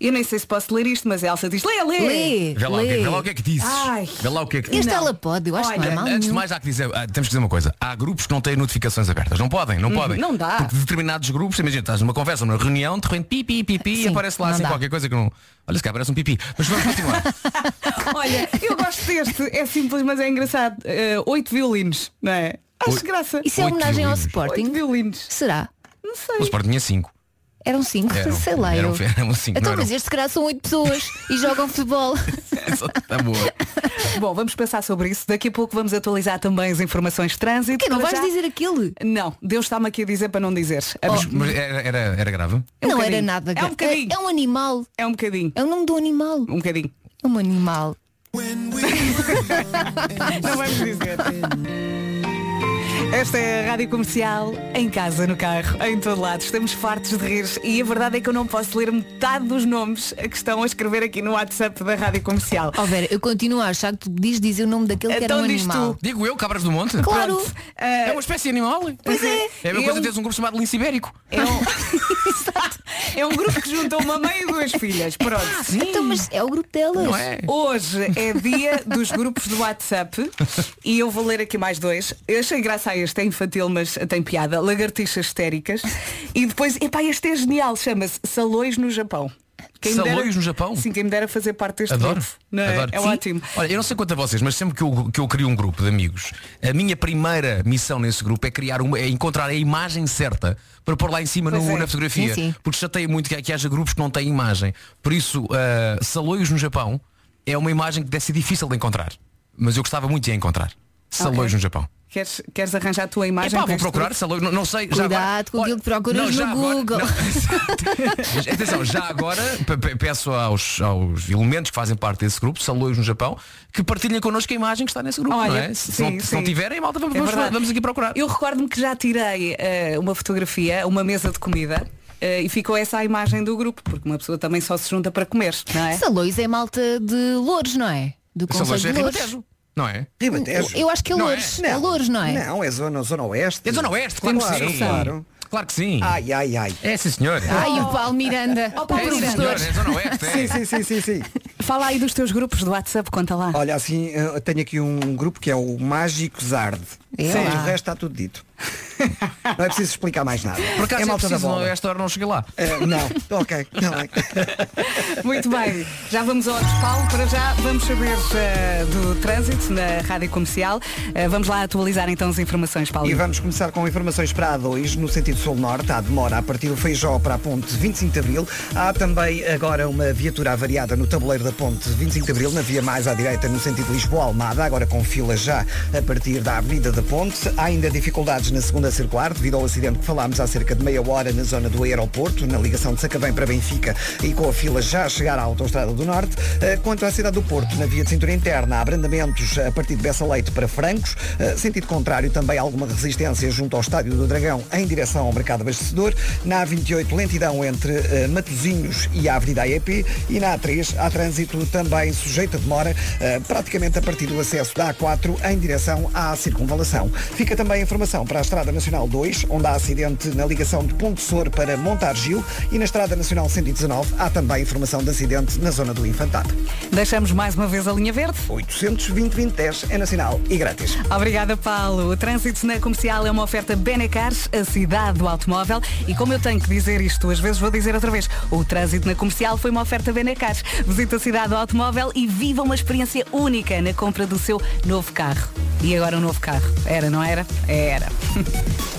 B: Eu nem sei se posso ler isto, mas a Elsa diz, lê, lê.
E: Lê,
L: Vê lá, o que,
E: lê.
L: vê lá o que é que dizes.
B: Ai.
L: Vê lá o que é que dizes.
E: Este ela pode, eu acho que não é mal
L: Antes de mais há que dizer, ah, temos que dizer uma coisa. Há grupos que não têm notificações abertas. Não podem, não podem.
B: não dá.
L: Porque determinados grupos, imagina, estás numa conversa, numa reunião, de repente pipi, pipi, e aparece lá
E: não
L: assim
E: dá.
L: qualquer coisa que não. Olha, se cá parece um pipi. Mas vamos continuar.
B: Olha, eu gosto deste. É simples, mas é engraçado. Eh, oito violinos, não é? Acho
L: Oito-
B: graça.
E: Isso é
L: Oito
E: homenagem ao
L: violinos.
E: Sporting?
B: Oito violinos.
E: Será?
B: Não sei.
L: o Sport tinha 5.
E: Eram cinco?
L: Eram-
E: Sei lá.
L: eram-
E: eu.
L: eram cinco,
E: então, mas este calhar são oito pessoas e jogam futebol.
L: Está boa.
B: Bom, vamos pensar sobre isso. Daqui a pouco vamos atualizar também as informações de trânsito.
E: Que não vais
B: já-
E: dizer aquele?
B: Não, Deus está-me aqui a dizer para não dizer.
L: Mas, mas era, era, era grave?
B: É um
E: não era
B: bocadinho.
E: nada.
B: É um bocadinho.
E: É, é um animal.
B: É um bocadinho.
E: É o nome do animal.
B: Um bocadinho.
E: É um animal.
B: Não vamos dizer. Esta é a Rádio Comercial, em casa, no carro, em todo lado. Estamos fartos de rir e a verdade é que eu não posso ler metade dos nomes que estão a escrever aqui no WhatsApp da Rádio Comercial.
E: Ó Vera, eu continuo a achar que tu diz dizer o nome daquele que era
B: Então
E: um
B: diz
E: animal.
B: tu.
L: Digo eu, cabras do monte?
E: Claro.
L: Pronto. É uma espécie animal.
E: Pois é.
L: É a mesma
B: Eu-
L: coisa teres um grupo chamado lince ibérico.
B: É um... Exato. É um grupo que junta uma mãe e duas filhas. Pronto.
E: Então, mas é o grupo delas.
L: Não é?
B: Hoje é dia dos grupos do WhatsApp e eu vou ler aqui mais dois. Eu achei graça a este, é infantil, mas tem piada. Lagartixas histéricas. E depois, epá, este é genial, chama-se Salões no Japão. me
L: Salões
B: dera-
L: no Japão?
B: Sim, quem me dera fazer parte deste
L: Adoro.
B: grupo. Não é?
L: Adoro.
B: É
L: Sim.
B: ótimo.
L: Olha, eu não sei quanto a vocês, mas sempre que eu, que eu crio um grupo de amigos, a minha primeira missão nesse grupo é criar uma, é encontrar a imagem certa para pôr lá em cima no-
E: é.
L: na fotografia.
E: Sim, sim.
L: Porque chateia muito que, que haja grupos que não têm imagem. Por isso, ah, Salões no Japão é uma imagem que deve ser difícil de encontrar. Mas eu gostava muito de a encontrar. Salões
B: Ok.
L: no Japão.
B: Queres, queres arranjar a tua imagem?
L: Epá, vou procurar salões, não, não sei. já
E: Cuidado
L: agora-
E: com aquilo que procuras
L: Não, já
E: no
L: agora-
E: Google.
L: não. Atenção, já agora pe- pe- peço aos, aos elementos que fazem parte desse grupo, Salões no Japão, que partilhem connosco a imagem que está nesse grupo.
B: Olha,
L: não é? Se,
B: sim,
L: não, se não tiverem, malta, vamos,
B: É
L: vamos,
B: verdade.
L: vamos aqui procurar.
B: Eu recordo-me que já tirei eh, uma fotografia, uma mesa de comida. eh, e ficou essa a imagem do grupo, porque uma pessoa também só se junta para comer, não é?
E: Salões é malta de Louros, não é? Do Conselho
L: é
E: de Louros.
L: Não é?
D: Ribatejo.
E: Eu acho que é
L: Não é?
E: Louros. É Louros, não é?
D: Não, é zona, zona oeste.
L: É Zona Oeste, claro,
D: Claro,
L: que sim.
D: claro.
L: Claro que sim.
D: Ai, ai, ai.
L: É sim senhor.
E: Ai, o Paulo Miranda. Ó, Paulo
L: é
E: Miranda.
L: é Zona Oeste. é.
D: Sim, sim, sim, sim, sim.
B: Fala aí dos teus grupos do WhatsApp, conta lá.
D: Olha, assim, eu tenho aqui um grupo que é o Mágico Zard.
E: É
D: Sim,
E: lá.
D: o resto está tudo dito. Não é preciso explicar mais nada.
L: Por acaso
D: é
L: é
D: malta da
L: preciso,
D: bola.
L: a esta hora não cheguei lá.
D: Eh, não, ok, bem.
B: Muito bem, já vamos ao Paulo, para já vamos saber eh, do trânsito na Rádio Comercial. Eh, vamos lá atualizar então as informações, Paulo.
D: E vamos começar com informações para a A2, no sentido sul-norte. Há demora a partir do Feijó para a ponte 25 de Abril. Há também agora uma viatura avariada no tabuleiro da ponte 25 de Abril, na via mais à direita, no sentido Lisboa-Almada, agora com fila já a partir da Avenida da Ponte. Há ainda dificuldades na segunda circular, devido ao acidente que falámos há cerca de meia hora na zona do aeroporto, na ligação de Sacavém para Benfica e com a fila já a chegar à Autostrada do Norte. Eh, Quanto à cidade do Porto, na via de cintura interna, há abrandamentos a partir de Bessa Leite para Francos. Eh, Sentido contrário, também alguma resistência junto ao Estádio do Dragão em direção ao mercado abastecedor. Na A28, lentidão entre eh, Matosinhos e a Avenida AEP. E na A3, há trânsito também sujeito a demora, eh, praticamente a partir do acesso da A4 em direção à circunvalação. Fica também a informação para a Estrada Nacional 2, onde há acidente na ligação de Ponte Sor para Montargil. E na Estrada Nacional 119 há também informação de acidente na zona do Infantado.
B: Deixamos mais uma vez a linha verde.
D: 820 2010 é nacional e grátis.
B: Obrigada, Paulo. O trânsito na comercial é uma oferta Benecars, a cidade do automóvel. E como eu tenho que dizer isto, às vezes vou dizer outra vez, o trânsito na comercial foi uma oferta Benecars. Visita a cidade do automóvel e viva uma experiência única na compra do seu novo carro. E agora um novo carro. Era, não era? Era.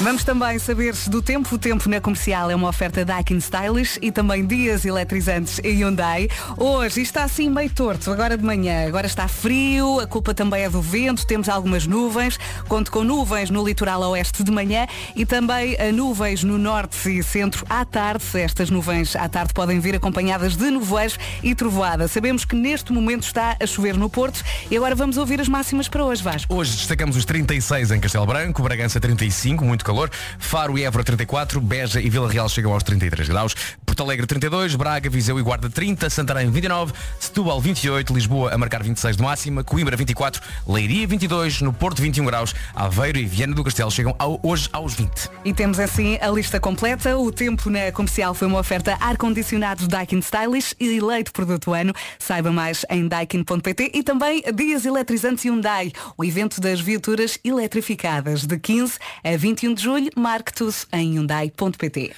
B: Vamos também saber do tempo. O tempo na comercial é uma oferta Daikin Stylish e também dias eletrizantes e Hyundai. Hoje está assim meio torto, agora de manhã. Agora está frio, a culpa também é do vento, temos algumas nuvens. Conto com nuvens no litoral oeste de manhã e também eh, nuvens no norte e centro à tarde. Estas nuvens à tarde podem vir acompanhadas de nevoeiros e trovoada. Sabemos que neste momento está a chover no Porto e agora vamos ouvir as máximas para hoje, Vasco.
L: Hoje destacamos os 36 em Castelo Branco, Bragança 35, muito calor, Faro e Évora 34, Beja e Vila Real chegam aos 33 graus, Porto Alegre 32, Braga, Viseu e Guarda 30, Santarém 29, Setúbal 28, Lisboa a marcar 26 de máxima, Coimbra 24, Leiria 22, no Porto 21 graus, Aveiro e Viana do Castelo chegam ao- hoje aos 20.
B: E temos assim a lista completa. O tempo na comercial foi uma oferta ar-condicionado Daikin Stylish e eleito produto ano. Saiba mais em daikin.pt e também Dias Eletrizantes Hyundai, o evento das viaturas eletrificadas de 15 a 21 de julho. Marque tudo em hyundai.pt.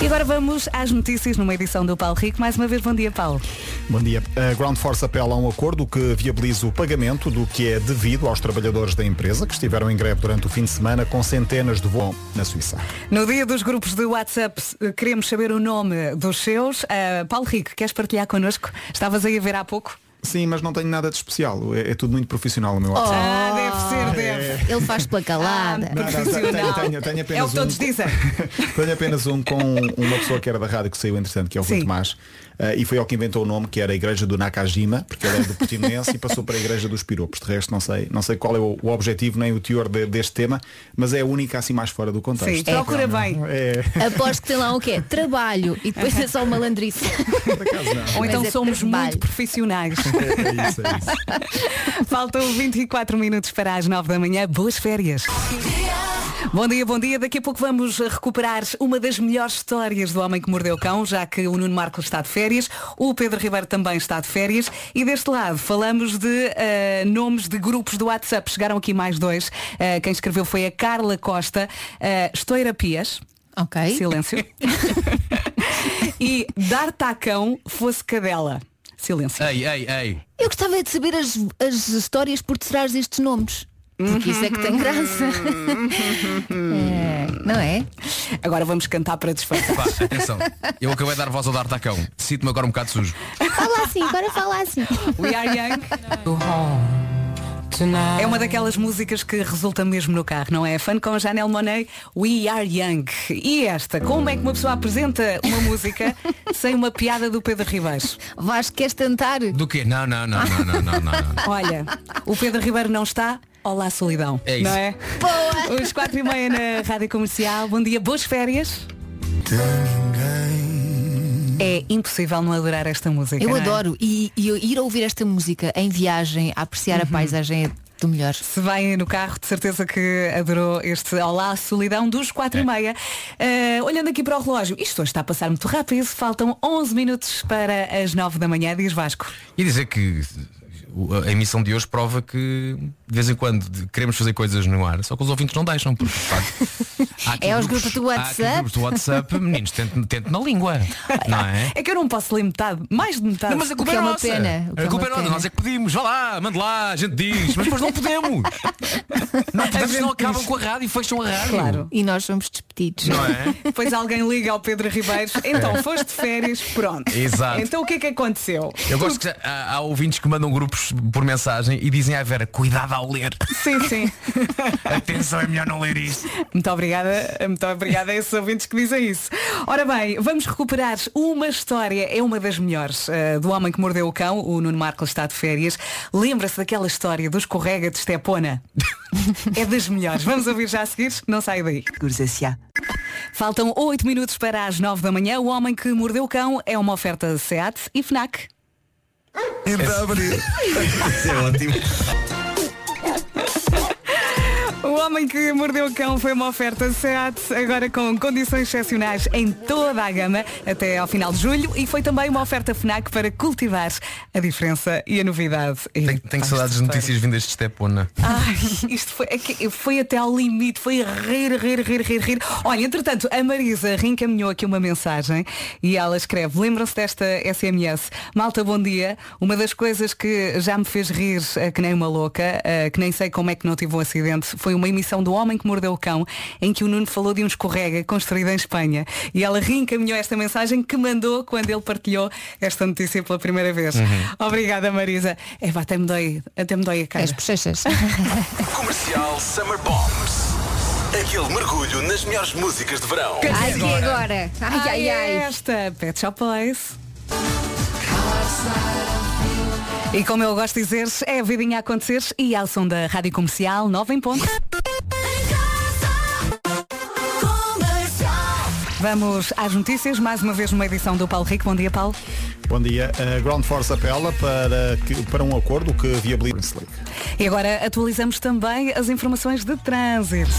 B: E agora vamos às notícias numa edição do Paulo Rico. Mais uma vez, bom dia, Paulo.
C: Bom dia. A Ground Force apela a um acordo que viabiliza o pagamento do que é devido aos trabalhadores da empresa que estiveram em greve durante o fim de semana com centenas de voos na Suíça.
B: No dia dos grupos de WhatsApp, queremos saber o nome dos seus. Ah, Paulo Rico, queres partilhar connosco? Estavas aí a ver há pouco?
C: Sim, mas não tenho nada de especial. É, é tudo muito profissional o meu
E: Oh,
C: WhatsApp.
B: Ah, deve ser, deve.
E: Ele faz pela calada.
C: Não, não,
B: Profissional.
C: tenho, tenho, tenho
B: É
C: apenas
B: o que todos
C: um,
B: dizem.
C: tenho apenas um com uma pessoa que era da rádio que saiu interessante, que é o Rui
B: Sim.
C: Tomás. Eh, e foi ao que inventou o nome, que era a Igreja do Nakajima, porque ele é do Portimonense e passou para a Igreja dos Piropos. De resto, não sei, não sei qual é o, o objetivo nem o teor de- deste tema, mas é a única assim mais fora do contexto.
B: Sim, procura bem.
C: É.
E: Aposto que tem lá o quê? Trabalho. E depois é só uma malandrice.
B: Ou então
E: é
B: somos
E: trabalho.
B: muito profissionais.
C: É isso, é isso.
B: Faltam 24 minutos para as 9 da manhã. Boas férias. Bom dia, bom dia. Daqui a pouco vamos recuperar uma das melhores histórias do Homem que Mordeu o Cão, já que o Nuno Marcos está de férias, o Pedro Ribeiro também está de férias e deste lado falamos de eh, nomes de grupos do WhatsApp. Chegaram aqui mais dois. Eh, quem escreveu foi a Carla Costa. Uh, Estoura Pias.
E: Ok.
B: Silêncio. e Dar Tacão fosse cadela. Silêncio.
L: Ei, ei, ei.
E: Eu gostava de saber as, as histórias por detrás destes nomes. Porque isso é que tem graça. É, não é?
B: Agora vamos cantar para disfarçar.
L: Pá, atenção. Eu acabei de dar voz ao D'Artacão. Sinto-me agora um bocado sujo.
E: Fala assim, agora fala assim.
B: We are young. É uma daquelas músicas que resulta mesmo no carro, não é? Fã com Janelle Monet, We Are Young. E esta, como é que uma pessoa apresenta uma música sem uma piada do Pedro Ribeiro?
E: Vasco, queres tentar?
L: Do quê? Não, não, não, não, não, não, não.
B: Olha, o Pedro Ribeiro não está. Olá, solidão.
L: É isso.
B: Não é?
E: Boa!
B: Os quatro e meia na Rádio Comercial. Bom dia, boas férias. É impossível não adorar esta música.
E: Eu
B: não é?
E: adoro. E, e eu ir ouvir esta música em viagem, a apreciar a paisagem é do melhor.
B: Se vai no carro, de certeza que adorou este Olá Solidão dos 4 e meia. Eh, olhando aqui para o relógio, isto hoje está a passar muito rápido, faltam 11 minutos para as 9 da manhã, diz Vasco.
L: E dizer que a emissão de hoje prova que de vez em quando queremos fazer coisas no ar, só que os ouvintes não deixam, porque de facto,
E: É os grupos do WhatsApp.
L: grupos do WhatsApp, meninos, tente, tente na língua. Não é?
B: É que eu não posso ler metade, mais de metade.
L: Não, mas a culpa
E: que
L: é
E: é uma
L: nossa.
E: pena,
L: A
E: é
L: culpa é
E: uma
L: nossa. Nós é que pedimos, vá lá, mande lá, a gente diz, mas depois não podemos. Não podemos, senão acabam com a rádio e fecham a rádio.
B: Claro.
E: E nós somos despedidos.
L: Não é?
B: Depois alguém liga ao Pedro Ribeiro, então foste de férias, pronto.
L: Exato.
B: Então o que é que aconteceu?
L: Eu gosto que há, há ouvintes que mandam grupos por mensagem e dizem à Vera, cuidado ao ler.
B: Sim, sim.
L: Atenção, é melhor não ler isto.
B: Muito obrigada, muito obrigada a esses ouvintes que dizem isso. Ora bem, vamos recuperar uma história, é uma das melhores, eh, do homem que mordeu o cão, o Nuno Marcos está de férias. Lembra-se daquela história do escorrega de Estepona? é das melhores. Vamos ouvir já a seguir, não sai daí. Faltam 8 minutos para as 9 da manhã. O homem que mordeu o cão é uma oferta SEAT e FNAC.
D: Isso é ótimo.
B: O Homem que Mordeu o Cão foi uma oferta SEAT, agora com condições excepcionais em toda a gama, até ao final de julho, e foi também uma oferta FNAC para cultivar a diferença e a novidade.
L: Tenho, tenho saudades de notícias vindas de Stepona.
B: Ai, isto foi, é que foi até ao limite, foi rir, rir, rir, rir, rir. Olha, entretanto, a Marisa reencaminhou aqui uma mensagem e ela escreve, lembram-se desta SMS? Malta, bom dia. Uma das coisas que já me fez rir eh, que nem uma louca, eh, que nem sei como é que não tive um acidente, foi uma emissão do Homem que Mordeu o Cão, em que o Nuno falou de um escorrega construído em Espanha. E ela reencaminhou esta mensagem que mandou quando ele partilhou esta notícia pela primeira vez. Obrigada, Marisa. É, pá, até me dói, até me dói a cara.
E: As bochechas.
N: Comercial Summer Bombs. Aquele mergulho nas melhores músicas de verão.
E: Ai, que agora? Ai, ai, ai.
B: é esta, Pet Shop Boys. E como eu gosto de dizer, é a vidinha a acontecer e ao som da Rádio Comercial 9 em ponto. Vamos às notícias, mais uma vez numa edição do Paulo Rico. Bom dia, Paulo.
C: Bom dia. A Ground Force apela para, que- para um acordo que viabiliza.
B: E agora atualizamos também as informações de trânsito.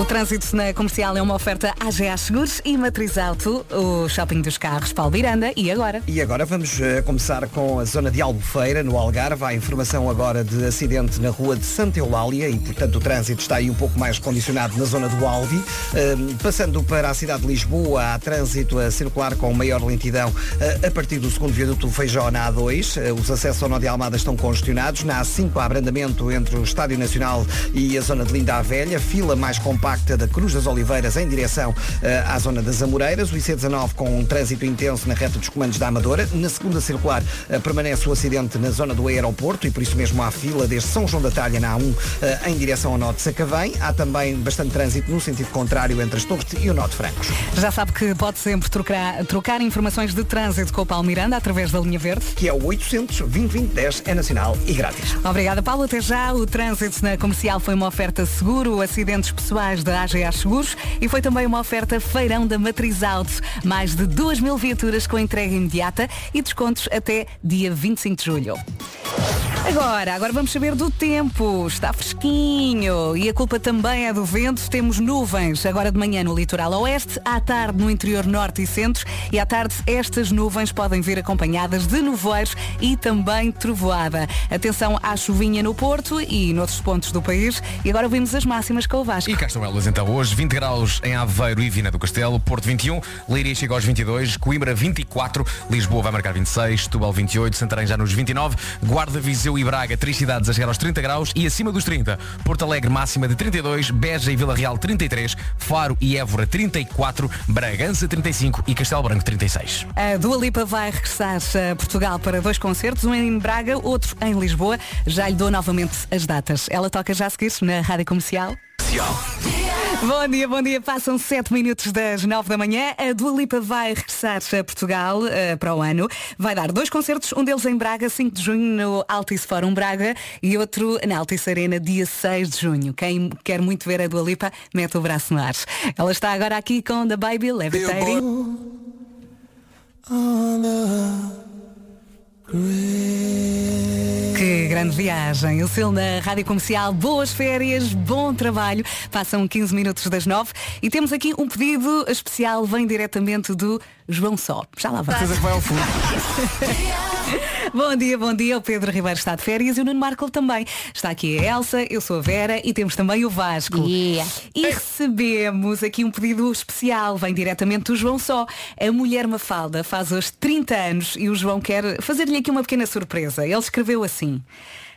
B: O trânsito na comercial é uma oferta AGA Seguros e Matriz Auto, o shopping dos carros Paulo Miranda. E agora?
D: E agora vamos eh, começar com a zona de Albufeira, no Algarve. Há informação agora de acidente na rua de Santa Eulália e, portanto, o trânsito está aí um pouco mais condicionado na zona do Alvi. Ahm, passando para a cidade de Lisboa, há trânsito a circular com maior lentidão eh, a partir do segundo viaduto Feijó na A2. Eh, os acessos ao Nó de Almada estão congestionados. Na A5 há abrandamento entre o Estádio Nacional e a zona de Linda à Velha, fila mais compacta da Cruz das Oliveiras em direção eh, à zona das Amoreiras, o IC19 com um trânsito intenso na reta dos comandos da Amadora. Na segunda circular permanece o acidente na zona do aeroporto e por isso mesmo há fila desde São João da Talha na A1 eh, em direção ao Norte de Sacavém. Há também bastante trânsito no sentido contrário entre as Torres e o Norte de Francos.
B: Já sabe que pode sempre trocar, trocar informações de trânsito com o Paulo Miranda através da linha verde.
D: Que é o 800 2010 é nacional e grátis.
B: Obrigada, Paulo. Até já. O trânsito na comercial foi uma oferta seguro, acidentes pessoais da AGA Seguros e foi também uma oferta feirão da Matriz Auto. Mais de 2 mil viaturas com entrega imediata e descontos até dia 25 de julho. Agora, agora vamos saber do tempo. Está fresquinho e a culpa também é do vento. Temos nuvens agora de manhã no litoral oeste, à tarde no interior norte e centro e à tarde estas nuvens podem vir acompanhadas de nevoeiros e também trovoada. Atenção à chuvinha no Porto e noutros pontos do país. E agora vimos as máximas com o Vasco.
L: E cá estão elas então hoje, 20 graus em Aveiro e Vina do Castelo, Porto 21, Leiria chega aos 22, Coimbra 24, Lisboa vai marcar 26, Setúbal 28, Santarém já nos 29, Guarda, Viseu e Braga, três cidades a chegar aos 30 graus e acima dos 30, Porto Alegre máxima de 32, Beja e Vila Real 33, Faro e Évora 34, Bragança 35 e Castelo Branco 36.
B: A Dua Lipa vai regressar a Portugal para dois concertos, um em Braga, outro em Lisboa. Já lhe dou novamente as datas. Ela toca já a seguir na Rádio Comercial. Bom dia, bom dia. Passam 7 minutos das 9 da manhã. A Dua Lipa vai regressar a Portugal eh, para o ano. Vai dar dois concertos, um deles em Braga, 5 de junho, no Altice Fórum Braga, e outro na Altice Arena, dia 6 de junho. Quem quer muito ver a Dua Lipa, mete o braço no ar. Ela está agora aqui com The Baby Levitating. Que grande viagem. O seu na Rádio Comercial. Boas férias, bom trabalho. Passam 15 minutos das 9 e temos aqui um pedido especial, vem diretamente do João Só. Já lá vai.
C: Certeza que vai ao fundo.
B: bom dia, bom dia. O Pedro Ribeiro está de férias e o Nuno Marco também. Está aqui a Elsa, eu sou a Vera e temos também o Vasco.
E: Yeah.
B: E recebemos aqui um pedido especial, vem diretamente do João Só. A mulher Mafalda faz hoje 30 anos e o João quer fazer-lhe aqui uma pequena surpresa. Ele escreveu assim.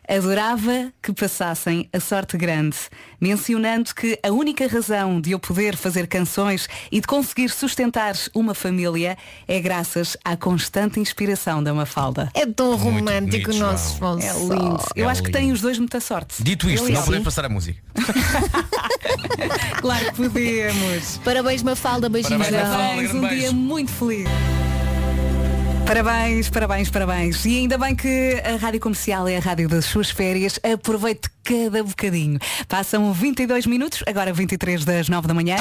B: Adorava que passassem a sorte grande, mencionando que a única razão de eu poder fazer canções e de conseguir sustentar uma família é graças à constante inspiração da Mafalda.
E: É tão
L: Muito
E: romântico
L: bonito,
E: o nosso
L: João.
B: É lindo. Eu
L: É
B: acho que
L: lindo.
B: têm os dois muita sorte.
L: Dito isto,
B: Eu
L: não podemos passar a música.
B: Claro que podemos.
E: Parabéns, Mafalda. Beijinhos,
L: Parabéns. Mafalda.
B: Parabéns, um dia muito feliz. Parabéns, parabéns, parabéns. E ainda bem que a Rádio Comercial é a rádio das suas férias. Aproveite cada bocadinho. Passam 22 minutos, agora 23 das 9 da manhã.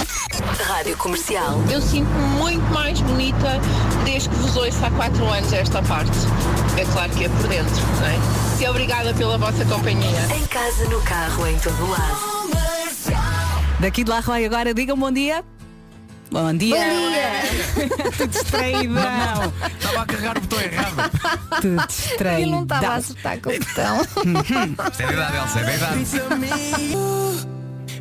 A: Rádio Comercial.
O: Eu sinto-me muito mais bonita desde que vos ouço há 4 anos esta parte. É claro que é por dentro, não é? E obrigada pela vossa companhia.
A: Em casa, no carro, em todo lado.
B: Daqui de lá, Roy, agora digam bom dia. Bom dia. Tudo distraídão.
L: Estava a carregar o botão errado.
B: Tudo distraído.
E: Eu não estava a acertar com o botão.
L: Isto é da idade, Elsa, é da idade.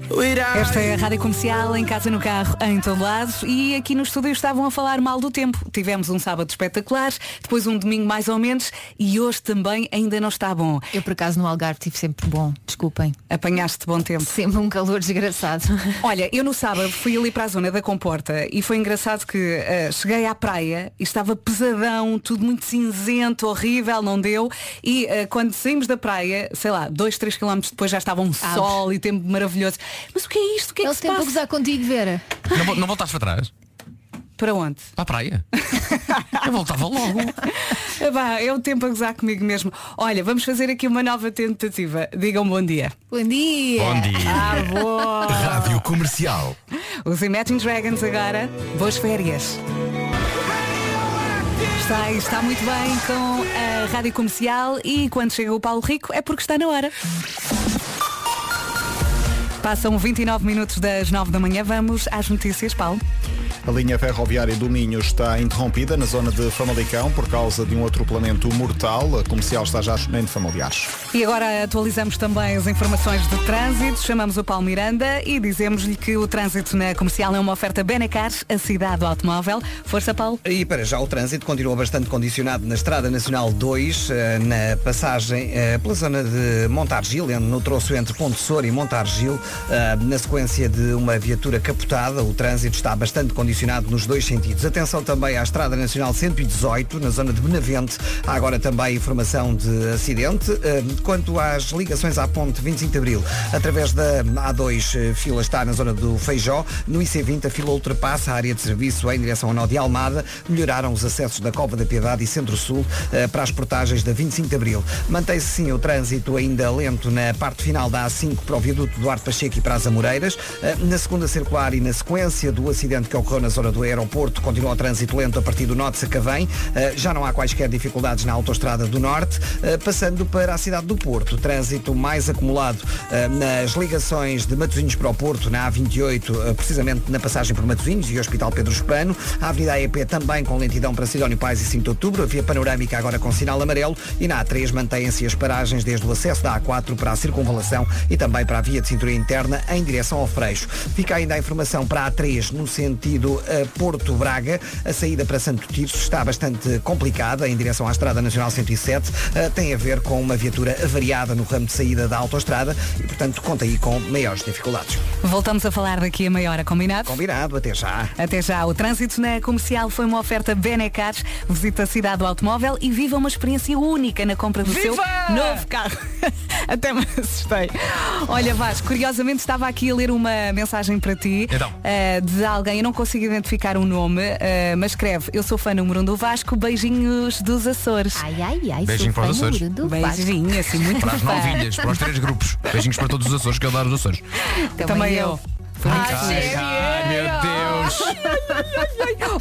B: Esta é a Rádio Comercial, em casa, no carro, em todo lado. E aqui no estúdio estavam a falar mal do tempo. Tivemos um sábado espetacular, depois um domingo mais ou menos, e hoje também ainda não está bom.
E: Eu, por acaso, no Algarve tive sempre bom. Desculpem.
B: Apanhaste bom tempo.
E: Sempre um calor desgraçado.
B: Olha, eu no sábado fui ali para a zona da Comporta e foi engraçado que eh, cheguei à praia e estava pesadão, tudo muito cinzento, horrível, não deu. E eh, quando saímos da praia, sei lá, dois, três quilómetros depois já estava um sol e tempo maravilhoso. Mas o que é isto? O que é que
E: Ele
B: se
E: tem para
B: passa?
E: gozar contigo, Vera.
L: Não, vo- não voltaste para trás?
B: Para onde?
L: Para a praia? Eu voltava logo.
B: Vá, é o tempo a gozar comigo mesmo. Olha, vamos fazer aqui uma nova tentativa. Digam bom dia.
E: Bom dia.
L: Bom dia.
B: Ah, boa!
N: Rádio Comercial.
B: Os Imagine Dragons agora. Boas férias. Está, está muito bem com a rádio comercial e quando chega o Paulo Rico é porque está na hora. Passam 29 minutos das 9 da manhã. Vamos às notícias, Paulo.
C: A linha ferroviária do Minho está interrompida na zona de Famalicão por causa de um atropelamento mortal. A comercial está já em familiares.
B: E agora atualizamos também as informações de trânsito. Chamamos o Paulo Miranda e dizemos-lhe que o trânsito na comercial é uma oferta Benecar, a cidade do automóvel. Força, Paulo.
D: E para já o trânsito continua bastante condicionado na Estrada Nacional 2, eh, na passagem eh, pela zona de Montargil, no troço entre Ponte Soura e Montargil, eh, na sequência de uma viatura capotada. O trânsito está bastante condicionado nos dois sentidos. Atenção também à Estrada Nacional 118, na zona de Benavente. Há agora também informação de acidente. Quanto às ligações à ponte 25 de Abril, através da A2, eh, fila está na zona do Feijó. No IC20, a fila ultrapassa a área de serviço em direção ao nó de Almada. Melhoraram os acessos da Cova da Piedade e Centro-Sul eh, para as portagens da 25 de Abril. Mantém-se sim o trânsito ainda lento na parte final da A5 para o viaduto Duarte Pacheco e para as Amoreiras. Eh, Na segunda circular e na sequência do acidente que ocorreu na zona do aeroporto, continua o trânsito lento a partir do Norte de Sacavém. Eh, Já não há quaisquer dificuldades na autoestrada do Norte. Eh, Passando para a cidade do Porto, trânsito mais acumulado eh, nas ligações de Matosinhos para o Porto, na A28, eh, precisamente na passagem por Matosinhos e Hospital Pedro Espano. A Avenida AEP também com lentidão para Sidónio Pais e 5 de Outubro. A via panorâmica agora com sinal amarelo. E na A3 mantêm-se as paragens desde o acesso da A4 para a circunvalação e também para a via de cintura interna em direção ao Freixo. Fica ainda a informação para a A3 no sentido eh, Porto-Braga. A saída para Santo Tirso está bastante complicada em direção à Estrada Nacional 107. Eh, tem a ver com uma viatura avariada no ramo de saída da autoestrada e, portanto, conta aí com maiores dificuldades.
B: Voltamos a falar daqui a meia hora, combinado?
D: Combinado, até já.
B: Até já. O trânsito na comercial foi uma oferta Benecar. Visita a cidade do automóvel e viva uma experiência única na compra do
L: Viva!
B: seu novo carro. Até me assustei. Olha, Vasco, curiosamente estava aqui a ler uma mensagem para ti
L: Então.
B: eh, de alguém, eu não consigo identificar o nome, eh, mas escreve, eu sou fã número um do Vasco, beijinhos dos Açores.
E: Ai, ai, ai,
L: Beijinho para os Açores.
B: Beijinho, assim, muito
L: Para as
B: fã.
L: novilhas, para os três grupos. Beijinhos para todos os Açores, que eu adoro os Açores.
B: Também eu.
L: Ai, ai, meu Deus.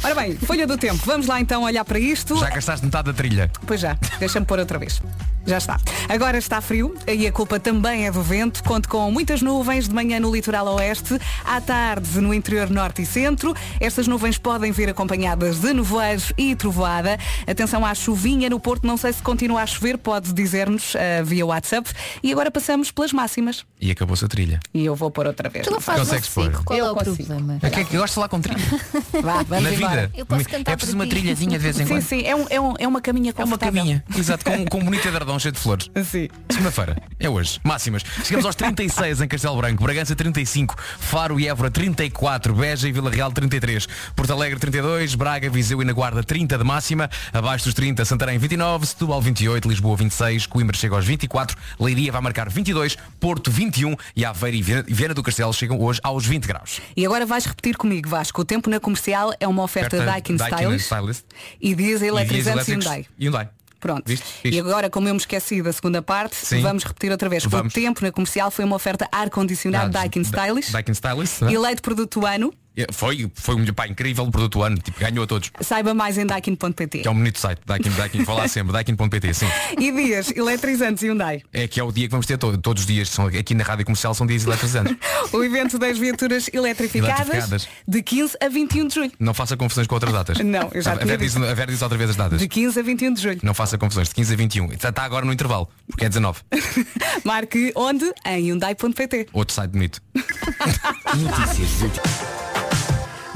B: Ora bem, folha do tempo. Vamos lá então olhar para isto.
L: Já gastaste metade da trilha.
B: Pois já, deixa-me pôr outra vez. Já está. Agora está frio e a culpa também é do vento. Conto com muitas nuvens de manhã no litoral oeste, à tarde no interior norte e centro. Estas nuvens podem vir acompanhadas de nevoeiros e trovoada. Atenção à chuvinha no Porto. Não sei se continua a chover, pode dizer-nos eh, via WhatsApp. E agora passamos pelas máximas.
L: E acabou-se a trilha.
B: E eu vou pôr outra vez.
E: Tu não fazes
L: Consegues pôr?
E: qual
B: Eu
E: é o
B: consigo.
E: problema?
L: É que, é que gosto de falar com trilha.
B: Vá, vamos
L: Na
B: embora.
L: vida.
E: Eu posso cantar
L: é preciso
E: para
L: uma
E: ti.
L: trilhazinha de vez em
B: Sim,
L: quando.
B: sim, é, um- é um- é uma caminha
L: É uma
B: confortável.
L: caminha. Exato, com, com um bonito edredom cheio de flores.
B: Sim.
L: Segunda-feira, é hoje. Máximas. Chegamos aos 36 em Castelo Branco, Bragança 35, Faro e Évora 34, Beja e Vila Real 33, Porto Alegre 32, Braga, Viseu e na Guarda 30 de máxima, abaixo dos 30, Santarém 29, Setúbal 28, Lisboa 26, Coimbra chega aos 24, Leiria vai marcar 22, Porto 21 e Aveiro e Viana- e Viana do Castelo chegam hoje aos 20 graus.
B: E agora vais repetir comigo, Vasco. O tempo na comercial é uma oferta
L: Oferta
B: Daikin
L: Daikin
B: Stylist
L: Stylist.
B: e dias
L: E dias
B: eletrizantes Hyundai.
L: Hyundai.
B: Pronto.
L: Viste?
B: E
L: Fixe.
B: agora, como eu me esqueci da segunda parte,
L: Sim.
B: vamos repetir outra vez.
L: Vamos.
B: O tempo na comercial foi uma oferta ar-condicionado
L: Ah,
B: Daikin
L: Da-
B: Stylist.
L: Daikin Stylist. né?
B: Eleito produto do ano.
L: É, Foi, foi um pá, incrível produto do ano, tipo, ganhou a todos.
B: Saiba mais em daikin.pt.
L: Que é um bonito site, Daikin, Daikin, vou lá sempre, Daikin.pt, sim.
B: E dias eletrizantes Hyundai.
L: É que é o dia que vamos ter todo, todos os dias, são, aqui na rádio comercial são dias eletrizantes.
B: O evento das viaturas eletrificadas,
L: Eletrificadas.
B: de 15 a 21 de julho.
L: Não faça confusões com outras datas.
B: Não, eu já
L: a, Vera diz, a Vera diz outra vez as datas.
B: De 15 a 21 de julho.
L: Não faça confusões, de 15 a 21. Está, está agora no intervalo, porque é 19.
B: Marque onde? Em Hyundai.pt.
L: Outro site bonito.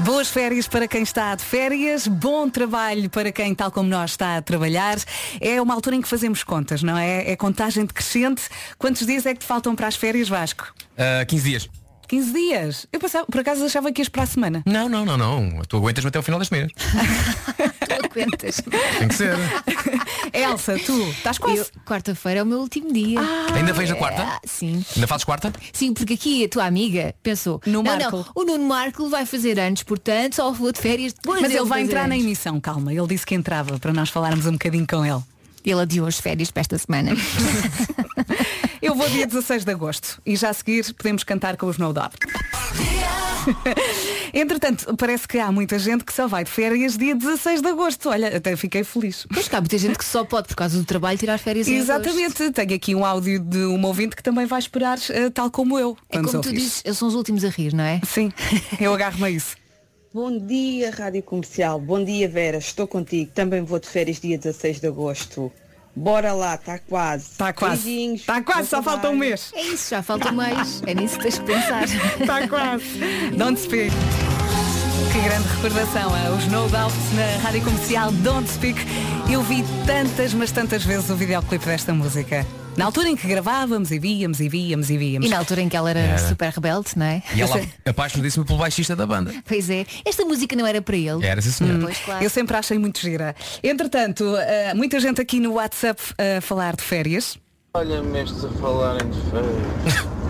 B: Boas férias para quem está de férias, bom trabalho para quem, tal como nós, está a trabalhar. É uma altura em que fazemos contas, não é? É contagem decrescente. Quantos dias é que te faltam para as férias, Vasco?
L: Ah, 15 dias.
B: 15 dias. Eu pensava, por acaso achava que ias para a semana.
L: Não, não, não, não. Tu aguentas-me até ao final deste mês.
E: Tu aguentas.
L: Tem que ser.
B: Elsa, tu estás quase.
E: Eu- Quarta-feira é o meu último dia.
L: Ainda vens na quarta?
E: Ah, sim.
L: Ainda fazes quarta?
E: Sim, porque aqui a tua amiga pensou,
B: No
E: não,
B: Marco.
E: não, o Nuno Marco vai fazer antes, portanto só vou de férias depois
B: Mas ele vai entrar na
E: anos.
B: emissão, calma. Ele disse que entrava para nós falarmos um bocadinho com ele.
E: Ele adiou as férias para esta semana.
B: Eu vou dia 16 de agosto e já a seguir podemos cantar com os No Doubt. Entretanto, parece que há muita gente que só vai de férias dia 16 de agosto. Olha, até fiquei feliz.
E: Pois cá, há muita gente que só pode, por causa do trabalho, tirar férias em agosto.
B: Exatamente, tenho aqui um áudio de um ouvinte que também vai esperar, eh, tal como eu.
E: É como tu dizes, eles são os últimos a rir, não é?
B: Sim, eu agarro-me a isso.
J: Bom dia, Rádio Comercial. Bom dia, Vera. Estou contigo. Também vou de férias dia 16 de agosto. Bora lá, está quase.
B: Está quase.
J: Beijinhos.
B: Está quase, só falta um mês.
E: É isso, já falta mais. É nisso que tens que pensar.
B: Está quase. Don't Speak. Que grande recordação, é? os No Doubt na rádio comercial Don't Speak. Eu vi tantas, mas tantas vezes o videoclipe desta música. Na altura em que gravávamos e víamos e víamos e víamos.
E: E na altura em que ela era,
L: Era.
E: super rebelde, não é?
L: E ela apaixonadíssima pelo baixista da banda.
E: Pois é. Esta música não era para ele.
L: Era, sim, senhora.
E: Pois, claro.
B: Eu sempre achei muito gira. Entretanto, eh, muita gente aqui no WhatsApp a falar de férias.
I: Olha-me estes a falarem de férias.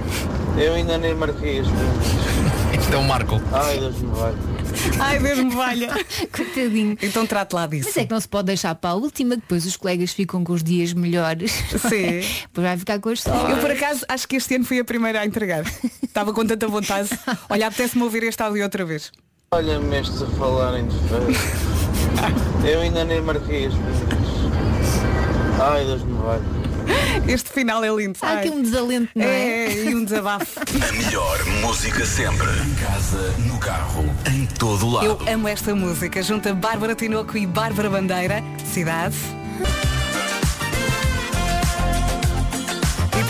I: Eu ainda nem marquei as minhas.
L: Isto é o Marco.
I: Ai, Deus me vai.
B: Ai, Deus me valha.
E: Coitadinho.
B: Então trate lá disso.
E: Mas é que não se pode deixar para a última, que depois os colegas ficam com os dias melhores.
B: Sim.
E: depois vai ficar com as
B: Eu por acaso acho que este ano fui a primeira a entregar. Estava com tanta vontade. Olha, apetece-me ouvir este áudio outra vez.
I: Olha-me estes a falarem de férias. Eu ainda nem marquei as minhas. Ai, Deus me vai.
B: Este final é lindo.
E: Há aqui um desalento, não é?
B: É, e um desabafo.
N: A melhor música sempre. Em casa, no carro, em todo lado.
B: Eu amo esta música. Junta Bárbara Tinoco e Bárbara Bandeira. Cidade.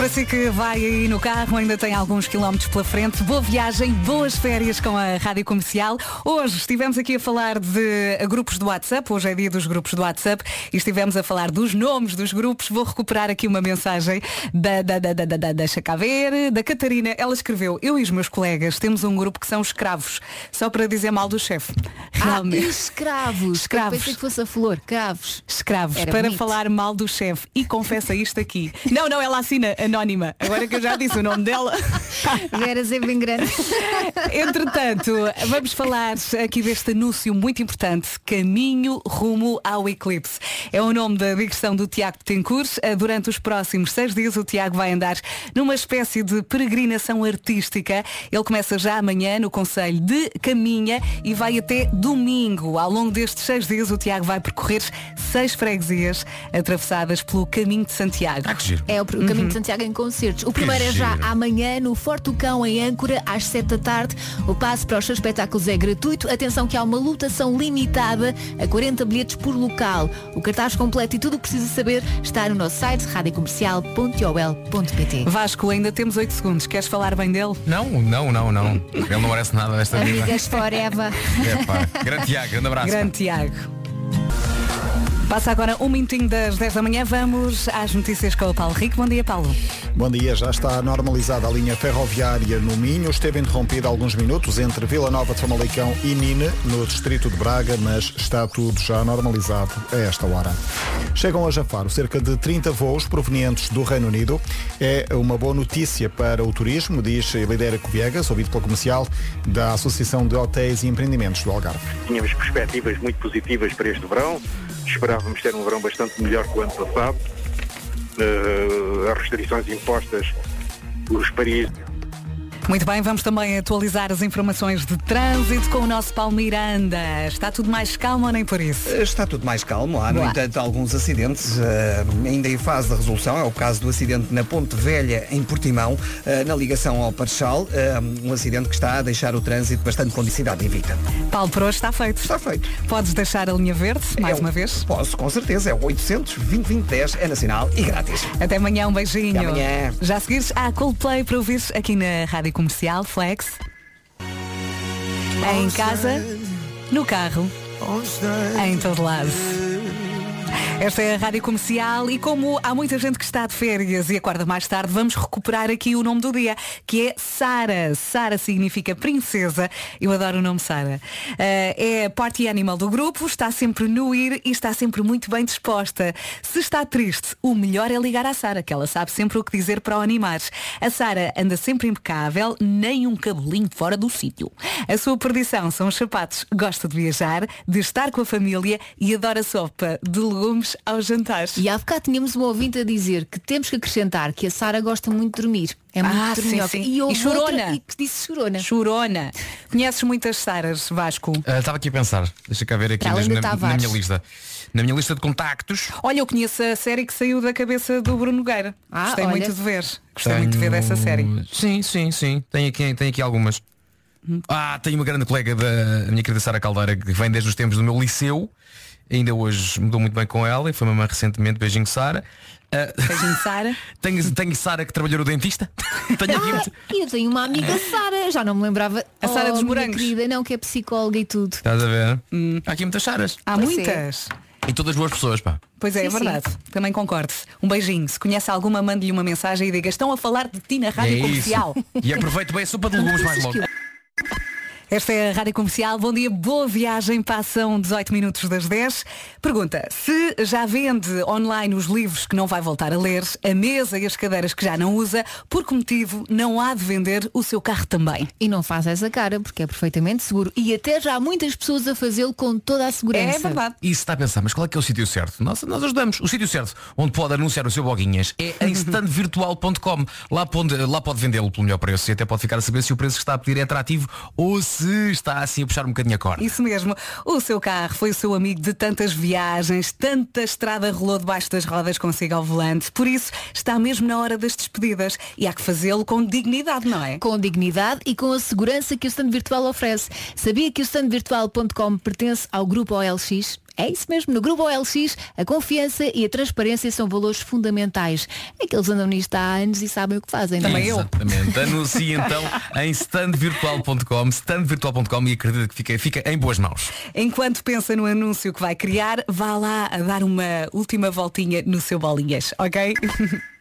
B: Para si que vai aí no carro, ainda tem alguns quilómetros pela frente. Boa viagem, boas férias com a Rádio Comercial. Hoje estivemos aqui a falar de grupos do WhatsApp. Hoje é dia dos grupos do WhatsApp. E estivemos a falar dos nomes dos grupos. Vou recuperar aqui uma mensagem da, da, da, da, da, da deixa cá ver, da Catarina. Ela escreveu, eu e os meus colegas temos um grupo que são escravos. Só para dizer mal do chefe.
E: Ah,
B: Realmente.
E: escravos.
B: Escravos.
E: Eu pensei que fosse a flor. Cravos.
B: Escravos,
E: Era
B: para
E: bonito.
B: falar mal do chefe. E confessa isto aqui. Não, não, ela assina anónima. Agora que eu já disse o nome dela.
E: Vera bem grande.
B: Entretanto, vamos falar aqui deste anúncio muito importante, Caminho Rumo ao Eclipse. É o nome da digressão do Tiago Tencourt. Durante os próximos seis dias o Tiago vai andar numa espécie de peregrinação artística. Ele começa já amanhã no Conselho de Caminha e vai até domingo. Ao longo destes seis dias o Tiago vai percorrer seis freguesias atravessadas pelo Caminho de Santiago.
L: Ah, que giro.
E: É o, o Caminho de Santiago em concertos. O primeiro é já
L: giro.
E: amanhã no Forte do Cão em Âncora às 7 da tarde. O passe para os seus espetáculos é gratuito. Atenção que há uma lotação limitada a 40 bilhetes por local. O cartaz completo e tudo o que precisa saber está no nosso site radiocomercial.ol.pt
B: Vasco, ainda temos oito segundos. Queres falar bem dele?
L: Não, não, não, não. Ele não merece nada desta vida.
E: Amigas forever.
L: É, pá. Grande Tiago, grande abraço.
B: Grande Tiago. Passa agora um minutinho das 10 da manhã. Vamos às notícias com o Paulo Rico. Bom dia, Paulo.
C: Bom dia, já está normalizada a linha ferroviária no Minho. Esteve interrompida alguns minutos entre Vila Nova de Famalicão e Nine, no distrito de Braga, mas está tudo já normalizado a esta hora. Chegam a Jafaro cerca de 30 voos provenientes do Reino Unido. É uma boa notícia para o turismo, diz Lidera Viegas, ouvido pela comercial da Associação de Hotéis e Empreendimentos do Algarve.
P: Tínhamos perspectivas muito positivas para este verão. Esperávamos ter um verão bastante melhor que o ano passado. Eh, as restrições impostas pelos países
B: Muito bem, vamos também atualizar as informações de trânsito com o nosso Paulo Miranda. Está tudo mais calmo ou nem por isso?
D: Está tudo mais calmo. Há, no
B: Boa.
D: entanto, alguns acidentes eh, ainda em fase de resolução. É o caso do acidente na Ponte Velha, em Portimão, eh, na ligação ao Parchal. Eh, um acidente que está a deixar o trânsito bastante com dificuldade invicta.
B: Paulo, por hoje está feito.
D: Está feito.
B: Podes deixar a linha verde, mais uma vez?
D: Posso, com certeza. É o 800 2010 é nacional e grátis.
B: Até amanhã, um beijinho.
D: Até amanhã.
B: Já a seguires, há Coldplay para ouvir aqui na Rádio Comercial Flex. Em casa, no carro, em todo lado. Esta é a Rádio Comercial e como há muita gente que está de férias e acorda mais tarde, vamos recuperar aqui o nome do dia, que é Sara. Sara significa princesa. Eu adoro o nome Sara. Eh, é party animal do grupo, está sempre no ir e está sempre muito bem disposta. Se está triste, o melhor é ligar à Sara, que ela sabe sempre o que dizer para o animar. A Sara anda sempre impecável, nem um cabelinho fora do sítio. A sua perdição são os sapatos. Gosta de viajar, de estar com a família e adora sopa de legumes aos jantares.
E: E há bocado tínhamos um ouvinte a dizer que temos que acrescentar que a Sara gosta muito de dormir. É muito
B: Ah, sim, sim.
E: E,
B: E chorona.
E: outra e que disse chorona.
B: Chorona. Conheces muitas Saras, Vasco?
L: Ah, Estava aqui a pensar. Deixa cá ver aqui nas- na, na minha lista. Na minha lista de contactos.
B: Olha, eu conheço a série que saiu da cabeça do Bruno Nogueira. Gostei
E: olha.
B: muito de ver. Gostei muito de ver dessa série.
L: Sim, sim, sim. Tem aqui, tem aqui algumas. Ah, tenho uma grande colega da minha querida Sara Caldeira que vem desde os tempos do meu liceu. Ainda hoje mudou muito bem com ela e foi mamãe recentemente. Beijinho, Sara. Ah,
B: Beijinho, Sara.
L: tenho, tenho Sara que trabalhou no dentista. tenho aqui muito-
E: Ah, e eu tenho uma amiga Sara, já não me lembrava.
B: A Sara
E: Oh,
B: dos morangos.
E: querida, não, que é psicóloga e tudo.
L: Estás a ver? Há aqui muitas Saras.
B: Há
E: Pois é.
B: muitas.
L: E todas boas pessoas, pá.
B: Pois é, é
E: Sim,
B: verdade. Também concordo. Um beijinho. Se conhece alguma, mande-lhe uma mensagem e diga estão a falar de ti na rádio
L: é
B: comercial.
L: isso. E aproveito bem a sopa de legumes mais logo.
B: Esta é a Rádio Comercial. Bom dia, boa viagem. Passam 18 minutos das 10. Pergunta, se já vende online os livros que não vai voltar a ler, a mesa e as cadeiras que já não usa, por que motivo não há de vender o seu carro também?
E: E não faz essa cara, porque é perfeitamente seguro. E até já há muitas pessoas a fazê-lo com toda a segurança.
B: É verdade.
L: E se está a pensar, mas qual é que é o sítio certo? Nós, nós ajudamos. O sítio certo onde pode anunciar o seu boguinhas é em standvirtual.com. Lá pode, lá pode vendê-lo pelo melhor preço e até pode ficar a saber se o preço que está a pedir é atrativo ou se está assim a puxar um bocadinho a corda.
B: Isso mesmo. O seu carro foi o seu amigo de tantas viagens, tanta estrada rolou debaixo das rodas consigo ao volante. Por isso, está mesmo na hora das despedidas. E há que fazê-lo com dignidade, não é?
E: Com dignidade e com a segurança que o stand virtual oferece. Sabia que o standvirtual.com pertence ao grupo OLX? É isso mesmo, no grupo OLX a confiança e a transparência são valores fundamentais. É que eles andam nisto há anos e sabem o que fazem. não é?
L: Exatamente. Anuncie então em standvirtual.com, standvirtual.com e acredita que fica, fica em boas mãos.
B: Enquanto pensa no anúncio que vai criar, vá lá a dar uma última voltinha no seu bolinhas, ok?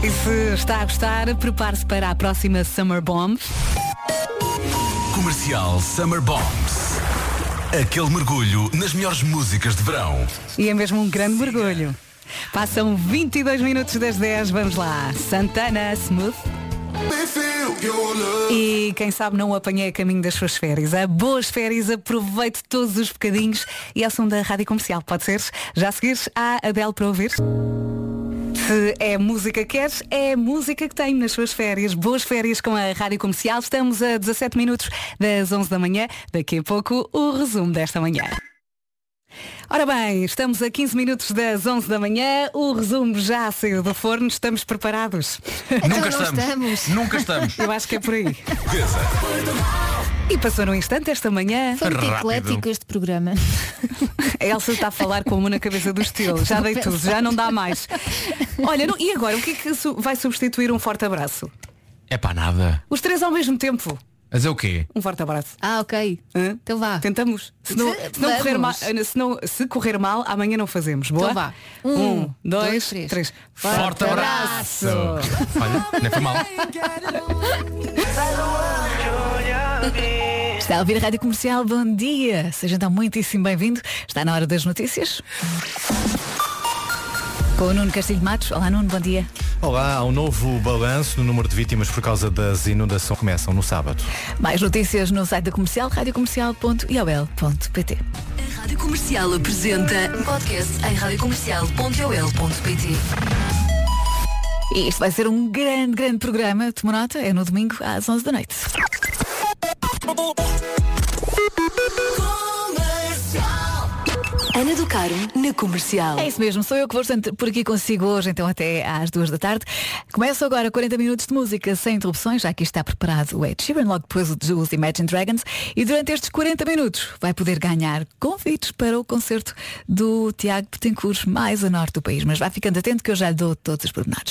B: E se está a gostar, prepare-se para a próxima Summer Bomb.
N: Comercial Summer Bombs. Aquele mergulho nas melhores músicas de verão.
B: E é mesmo um grande mergulho. Passam 22 minutos das 10, vamos lá. Santana Smooth. E quem sabe não apanhei a caminho das suas férias. A boas férias, aproveite todos os bocadinhos e ao som da Rádio Comercial, pode ser? Já a seguir, há Adele para ouvir. Se é música que queres, é música que tem nas suas férias. Boas férias com a Rádio Comercial. Estamos a 17 minutos das 11 da manhã. Daqui a pouco o resumo desta manhã. Ora bem, estamos a 15 minutos das 11 da manhã. O resumo já saiu do forno. Estamos preparados?
E: Então
L: Nunca estamos. Nunca estamos.
B: Eu acho que é por aí. E passou num instante esta manhã.
E: Foi muito
L: Rápido.
E: eclético este programa.
B: A Elsa está a falar com uma na cabeça do estilo. Já dei tudo, já não dá mais. Olha, não- e agora? O que é que vai substituir um forte abraço?
L: É para nada.
B: Os três ao mesmo tempo.
L: Mas é o quê?
B: Um forte abraço.
E: Ah, ok.
B: Hã?
E: Então vá.
B: Tentamos. Se, não,
E: Se-
B: não correr mal, se, não- se correr mal, amanhã não fazemos. Boa?
E: Então vá.
B: Um,
E: Um,
B: dois,
E: dois, três.
B: três.
L: Forte abraço. Olha, não foi mal.
B: Está a ouvir a Rádio Comercial, bom dia. Seja então muitíssimo bem-vindo. Está na hora das notícias. Com o Nuno Castilho Matos. Olá Nuno, bom dia.
Q: Olá, há um novo balanço no número de vítimas por causa das inundações que começam no sábado.
B: Mais notícias no site da Comercial, radiocomercial.iol.pt
A: A Rádio Comercial apresenta um podcast em radiocomercial.ol.pt
B: E isto vai ser um grande, grande programa. Toma nota, é no domingo às 11 da noite.
A: Ana do Caro na Comercial.
B: É isso mesmo, sou eu que vou por aqui consigo hoje, então até às duas da tarde. Começo agora 40 minutos de música sem interrupções, já que está preparado o Ed Sheeran, logo depois dos Imagine Dragons. E durante estes 40 minutos vai poder ganhar convites para o concerto do Tiago Betancourt, mais a norte do país. Mas vá ficando atento que eu já lhe dou todos os pormenores.